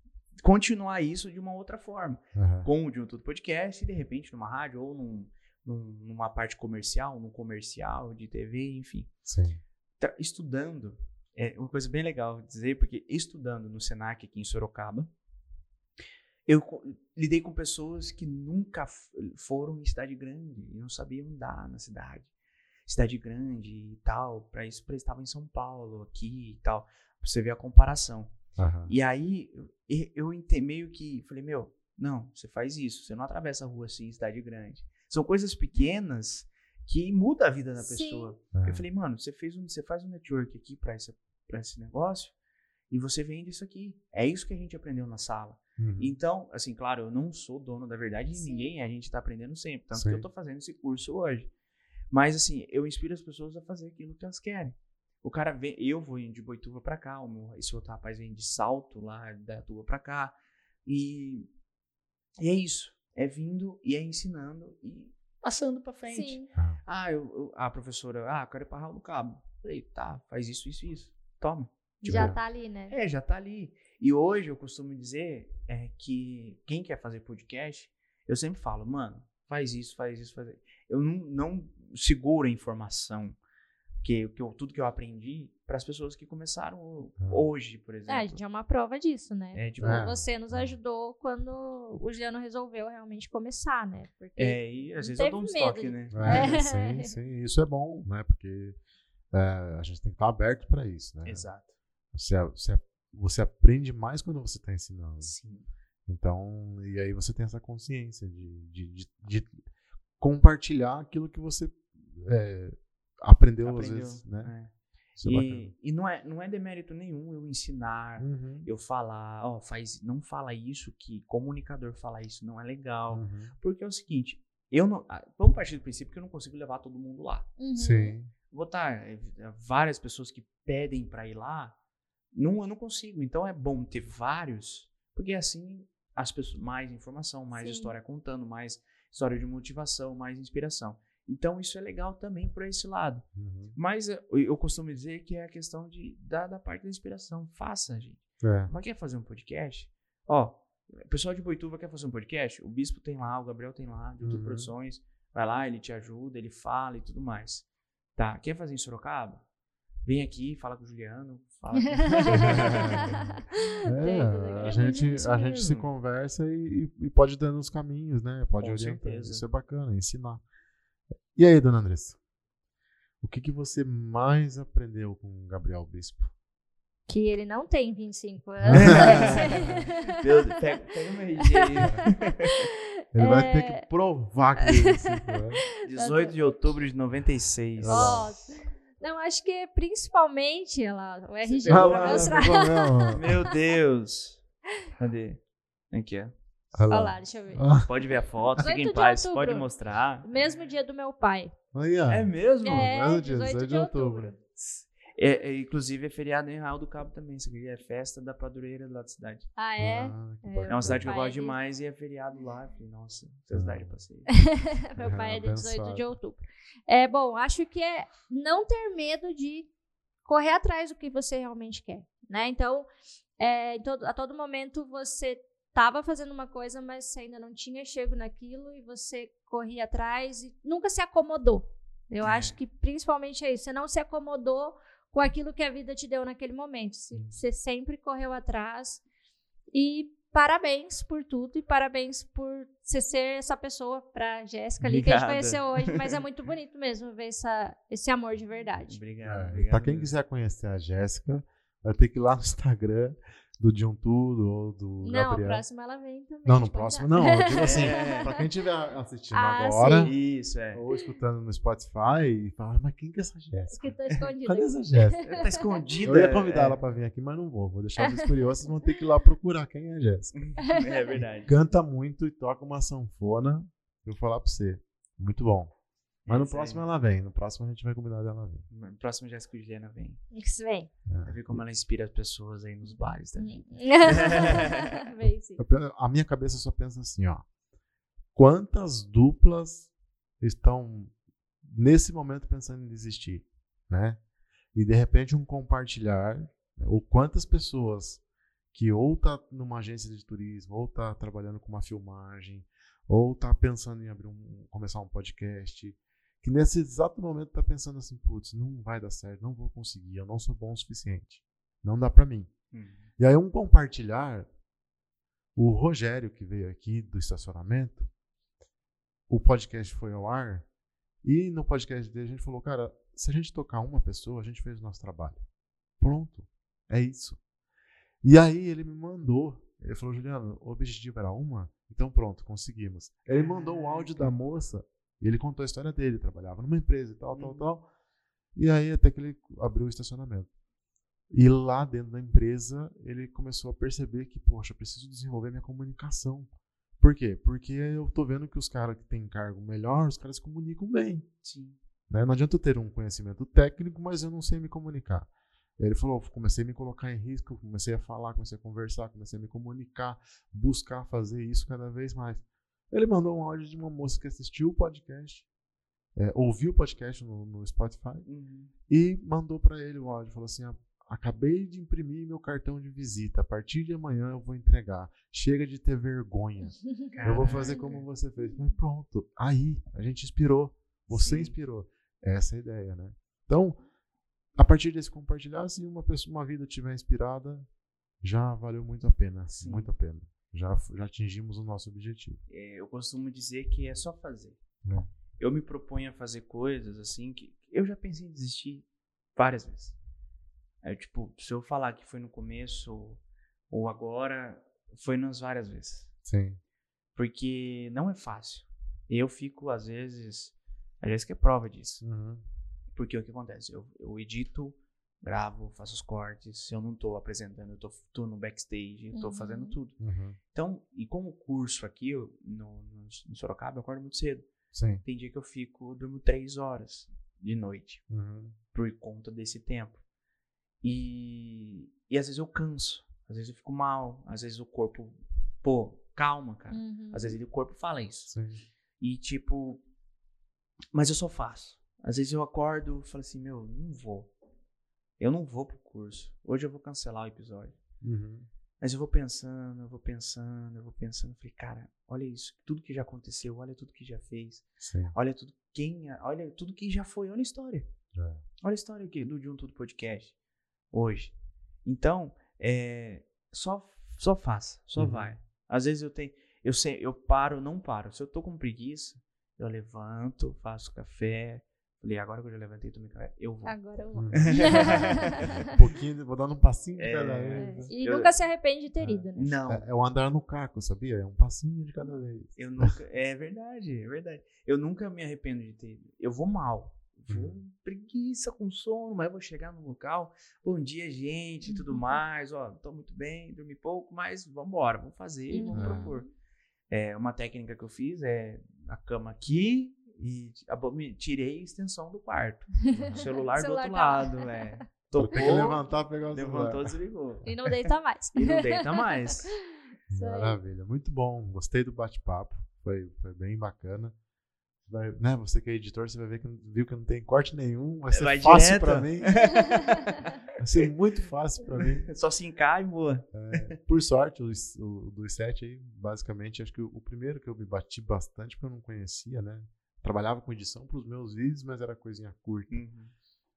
continuar isso de uma outra forma Aham. com o de um Tudo Podcast e de repente numa rádio ou num, num- numa parte comercial, num comercial de TV, enfim. Sim. Estudando, é uma coisa bem legal dizer, porque estudando no Senac aqui em Sorocaba, eu lidei com pessoas que nunca foram em cidade grande e não sabiam andar na cidade. Cidade grande e tal, para isso estavam em São Paulo, aqui e tal, pra você ver a comparação. Aham. E aí eu, eu ente- meio que falei, meu, não, você faz isso, você não atravessa a rua assim em cidade grande. São coisas pequenas que mudam a vida da Sim. pessoa. Eu falei, mano, você fez um, você faz um network aqui para esse, pra esse negócio e você vende isso aqui. É isso que a gente aprendeu na sala. Uhum. Então, assim, claro, eu não sou dono da verdade de ninguém, a gente tá aprendendo sempre. Tanto Sim. que eu tô fazendo esse curso hoje. Mas, assim, eu inspiro as pessoas a fazer aquilo que elas querem. O cara vem, eu vou indo de Boituva pra cá, o meu, esse outro rapaz vem de salto lá da tua pra cá. E, e é isso. É vindo e é ensinando e passando pra frente. Sim. Ah, eu, eu- a professora, ah, eu quero ir pra Raul do Cabo. Falei, tá, faz isso, isso, isso. Toma. Tipo, Já tá ali, né? É, já tá ali. E hoje eu costumo dizer é, que quem quer fazer podcast, eu sempre falo, mano, faz isso, faz isso, faz isso. Eu não, não seguro a informação. que, que eu, tudo que eu aprendi para as pessoas que começaram hoje, por exemplo. É, a gente é uma prova disso, né? É, tipo, É. Você nos ajudou quando o Juliano resolveu realmente começar, né? Porque é, e às vezes eu dou um estoque, né? <laughs> É, É. sim, sim. Isso é bom, né? Porque é, a gente tem que estar aberto para isso, né? Exato. Você, você, você aprende mais quando você está ensinando. Sim. Então, e aí você tem essa consciência de, de, de, de compartilhar aquilo que você é, aprendeu, às Aprendeu, vezes, né? é. É. E, e não, é, não é demérito nenhum eu ensinar, Uhum, eu falar, ó, faz, não fala isso, que comunicador falar isso não é legal. uhum. Porque é o seguinte, eu não. ah, Vamos partir do princípio que eu não consigo levar todo mundo lá. Uhum. Sim. Vou botar eh, várias pessoas que pedem pra ir lá, não, eu não consigo. Então é bom ter vários, porque assim as pessoas mais informação, mais Sim. história contando, mais história de motivação, mais inspiração. Então isso é legal também por esse lado. Uhum. Mas eh, eu costumo dizer que é a questão de, da, da parte da inspiração. Faça, gente. É. Mas quer fazer um podcast? Ó, o pessoal de Boituva quer fazer um podcast? O Bispo tem lá, o Gabriel tem lá, de Uhum. Produções. Vai lá, ele te ajuda, ele fala e tudo mais. Tá, quer fazer em Sorocaba? Vem aqui, fala com o Juliano, fala com... <laughs> É, a gente, Isso a gente se conversa e, e- pode ir dando os caminhos, né? Pode Com orientar. certeza. Isso é bacana, ensinar. E aí, dona Andressa? O que, que você mais aprendeu com o Gabriel Bispo? Que ele não tem 25 É. <laughs> anos. <laughs> Deus, pega, pega meu RG aí. Ele vai ter É. que provar que ele tem cinco anos. 18 de outubro de 96. Nossa. Não, acho que principalmente, olha lá, o RG Olha pra lá, mostrar. pegou <laughs> mesmo. Meu Deus. Cadê? Aqui, ó. Olha Olha lá. lá, deixa eu ver. Ah, Pode ver a foto, fica 18 em de paz, outubro. pode mostrar. Mesmo dia do meu pai. Aí, ó. É mesmo? É, um dia, 18 de outubro. É, é, inclusive é feriado em Real do Cabo também. Isso aqui é festa da padroeira lá da cidade. Ah, é? Ah, É, É uma cidade que eu é gosto de- demais e é feriado lá. Falei, nossa, essa cidade eu passei. <laughs> meu pai é de 18 Abençoado. de outubro. É, bom, acho que é não ter medo de correr atrás do que você realmente quer, né? Então, é, todo- a todo momento você estava fazendo uma coisa, mas você ainda não tinha chego naquilo e você corria atrás e nunca se acomodou. Eu É. acho que principalmente é isso. Você não se acomodou com aquilo que a vida te deu naquele momento. Se- Hum. Você sempre correu atrás. E parabéns por tudo e parabéns por você ser essa pessoa pra Jéssica ali que a gente conheceu hoje. Mas é muito <laughs> bonito mesmo ver essa, esse amor de verdade. Obrigado. É, obrigado pra quem quiser conhecer a Jéssica, vai ter que ir lá no Instagram do De Um Tudo ou do Não, a Gabriel. próxima ela vem também. Não, no próximo não. Eu digo <laughs> assim, É. pra quem estiver assistindo Ah, agora sim. Isso, é. ou escutando no Spotify e falar, mas quem que é essa Jéssica? Que tá escondido. Cadê essa Jéssica? Ela tá escondida. Eu ia convidar é. ela pra vir aqui, mas não vou. Vou deixar vocês curiosos, <laughs> vocês vão ter que ir lá procurar quem é a Jéssica. É verdade. Canta muito e toca uma sanfona. Eu vou falar pra você. Muito bom. Mas no Isso aí. próximo ela vem. No próximo a gente vai combinar dela vir. No próximo Jéssica e Juliana vem. Isso vem. Vai ver como ela inspira as pessoas aí nos bares também. <laughs> vem sim. Eu a minha cabeça só pensa assim, ó. Quantas duplas estão nesse momento pensando em desistir, né? E de repente um compartilhar, né? ou quantas pessoas que ou tá numa agência de turismo, ou tá trabalhando com uma filmagem, ou tá pensando em abrir um, começar um podcast, que nesse exato momento tá pensando assim, putz, não vai dar certo, não vou conseguir, eu não sou bom o suficiente. Não dá pra mim. Hum. E aí um compartilhar, o Rogério que veio aqui do estacionamento, o podcast foi ao ar, e no podcast dele a gente falou, cara, se a gente tocar uma pessoa, a gente fez o nosso trabalho. Pronto. É isso. E aí ele me mandou, ele falou, Juliano, o objetivo era uma, então pronto, conseguimos. Ele mandou o áudio da moça, e ele contou a história dele, trabalhava numa empresa e tal, tal, Uhum. tal. E aí até que ele abriu o estacionamento. E lá dentro da empresa, ele começou a perceber que, poxa, eu preciso desenvolver minha comunicação. Por quê? Porque eu tô vendo que os caras que têm cargo melhor, os caras se comunicam bem. Sim. né? Não adianta eu ter um conhecimento técnico, mas eu não sei me comunicar. Ele falou, comecei a me colocar em risco, comecei a falar, comecei a conversar, comecei a me comunicar, buscar fazer isso cada vez mais. Ele mandou um áudio de uma moça que assistiu o podcast, é, ouviu o podcast no, no Spotify, Uhum. e mandou pra ele o áudio. Falou assim: "Ah, acabei de imprimir meu cartão de visita. A partir de amanhã eu vou entregar. Chega de ter vergonha. Eu vou fazer como você fez. Mas pronto. Aí, a gente inspirou. Você Sim. inspirou. Essa é a ideia, né? Então, a partir desse compartilhar, se uma pessoa, uma vida tiver inspirada, já valeu muito a pena, Sim. muito a pena. Já, já atingimos o nosso objetivo. É, eu costumo dizer que é só fazer. É. Eu me proponho a fazer coisas assim que eu já pensei em desistir várias vezes. É, tipo, se eu falar que foi no começo ou agora, foi nas várias vezes. Sim. Porque não é fácil. Eu fico, às vezes, às vezes que é prova disso. Uhum. Porque o que acontece? Eu, eu edito, gravo, faço os cortes. Se eu não tô apresentando, eu tô, tô no backstage, eu tô Uhum. fazendo tudo. Uhum. Então, e como curso aqui eu, no, no, no Sorocaba, eu acordo muito cedo. Sim. Tem dia que eu fico, durmo três horas de noite Uhum. por conta desse tempo. E, e às vezes eu canso, às vezes eu fico mal, às vezes o corpo, pô, calma, cara. Uhum. Às vezes o corpo fala isso. Sim. E tipo, mas eu só faço. Às vezes eu acordo e falo assim, meu, não vou. Eu não vou pro curso. Hoje eu vou cancelar o episódio. Uhum. Mas eu vou pensando, eu vou pensando, eu vou pensando. Falei, cara, olha isso, tudo que já aconteceu, olha tudo que já fez, Sim. olha tudo quem, olha tudo que já foi, olha a história. É. Olha a história aqui do De Um Tudo Podcast hoje. Então, é, só só faça, só Uhum. vai. Às vezes eu tenho, eu sei, eu paro, não paro. Se eu tô com preguiça, eu levanto, faço café. Falei, agora que eu já levantei, tomei café, eu vou. Agora eu <laughs> vou. Uhum. <laughs> um pouquinho, vou dando um passinho de É. cada É, vez. E Eu- nunca se arrepende de ter ido, né? Não, É, é o andar no caco, sabia? É um passinho de cada vez. Eu nunca. É verdade, é verdade. Eu nunca me arrependo de ter ido. Eu vou mal. Vou Uhum. preguiça com sono, mas eu vou chegar no local. Bom dia, gente, e tudo mais. Ó, tô muito bem, dormi pouco, mas vambora, vamos fazer, vamos Uhum. propor. É, uma técnica que eu fiz é a cama aqui e tirei a extensão do quarto. <laughs> O celular, Celular do outro tá lado, é. <laughs> Tocou, ter que levantar pegar o levantou, celular. desligou. E não deita mais. E não deita mais. <laughs> Maravilha, muito bom. Gostei do bate-papo. Foi, foi bem bacana. Vai, né, você que é editor, você vai ver que viu que não tem corte nenhum. Vai ser Vai fácil pra mim. Vai ser muito fácil pra mim. Só se encai, boa. É, por sorte, os, o, dos sete aí, basicamente, acho que o, o primeiro que eu me bati bastante, porque eu não conhecia, né? Trabalhava com edição pros meus vídeos, mas era coisinha curta.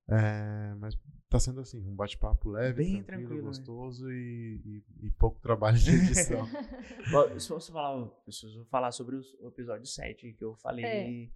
É, mas tá sendo assim, um bate-papo leve, Bem tranquilo, tranquilo, né? gostoso e, e- e pouco trabalho de edição. <laughs> Bom, Se fosse falar, eu preciso falar sobre os- o episódio 7 que eu falei, É.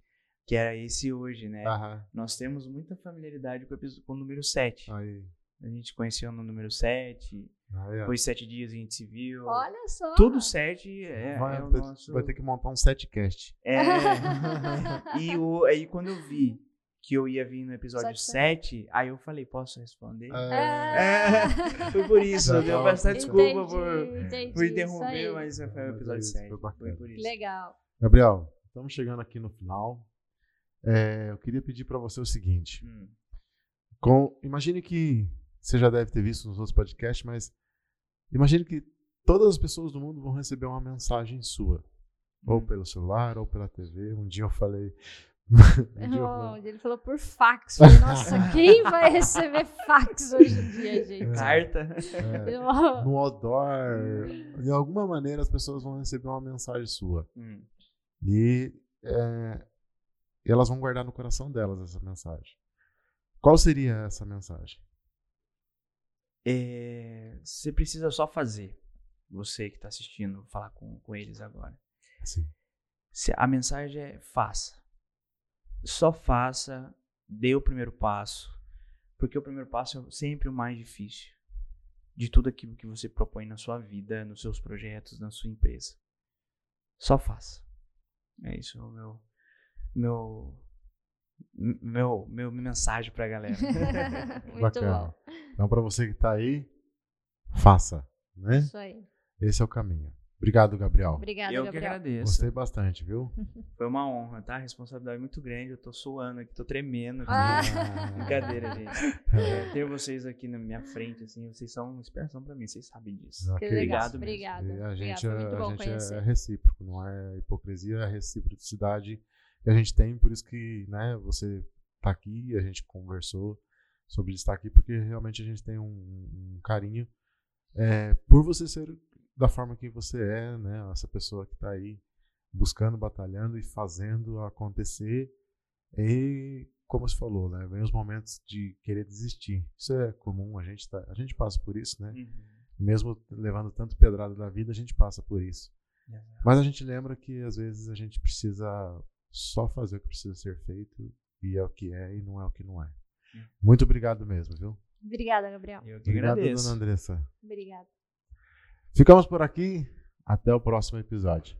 que era esse hoje, né? Aham, Nós temos muita familiaridade com o, com o número 7. aí. A gente conheceu no número 7, aí ó. depois de 7 dias a gente se viu. Olha só. Tudo 7 é, vai, é o ter, nosso. vai ter que montar um setcast. É. <laughs> e o, aí quando eu vi que eu ia vir no episódio Sete, 7, aí eu falei, posso responder? É, É, <laughs> foi por isso, Já eu tava peço até pensando. desculpa por, entendi, por interromper, mas foi o episódio isso, 7. foi Foi, por isso. Legal. Gabriel, estamos chegando aqui no final. É, eu queria pedir para você o seguinte. Hum. Com, imagine que você já deve ter visto nos outros podcasts, mas imagine que todas as pessoas do mundo vão receber uma mensagem sua, ou Hum. pelo celular, ou pela TV. Um dia eu falei. <laughs> um dia eu falei- Oh, ele falou por fax. Falei, Nossa, <laughs> quem vai receber fax hoje em dia, <laughs> gente? Carta. é, Eu- no outdoor, de alguma maneira as pessoas vão receber uma mensagem sua. Hum. E é, elas vão guardar no coração delas essa mensagem. Qual seria essa mensagem? É, você precisa só fazer. Você que está assistindo, falar com, com eles agora. Se- A mensagem é faça. Só faça, dê o primeiro passo. Porque o primeiro passo é sempre o mais difícil. De tudo aquilo que você propõe na sua vida, nos seus projetos, na sua empresa. Só faça. É isso, o meu. Meu. Meu, meu mensagem pra galera. <laughs> <laughs> Muito Bacana. bom. Então, para você que está aí, faça, né? Isso aí. Esse é o caminho. Obrigado, Gabriel. Obrigada, Eu que Gabriel. agradeço. Gostei bastante, viu? <laughs> Foi uma honra, tá? A responsabilidade é muito grande. Eu tô suando aqui, tô tremendo. aqui. Ah. Brincadeira, gente. É, ter vocês aqui na minha frente, assim, vocês são uma inspiração pra mim, vocês sabem disso. Ok. Que legal. Obrigado mesmo. Obrigada. E a Obrigada, gente, é- a gente é recíproco, não é hipocrisia, é reciprocidade que a gente tem, por isso que né, você tá aqui, a gente conversou sobre estar aqui, porque realmente a gente tem um, um carinho é, por você ser da forma que você é, né? Essa pessoa que está aí buscando, batalhando e fazendo acontecer e como você falou, né? Vem os momentos de querer desistir. Isso é comum, a gente, tá, a gente passa por isso, né? Uhum. Mesmo levando tanto pedrada da vida, a gente passa por isso. Mas a gente lembra que às vezes a gente precisa só fazer o que precisa ser feito e é o que é e não é o que não é. Hum. Muito obrigado mesmo, viu? Obrigada, Gabriel. Eu que Obrigado, agradeço. dona Andressa. Obrigada. Ficamos por aqui. Até o próximo episódio.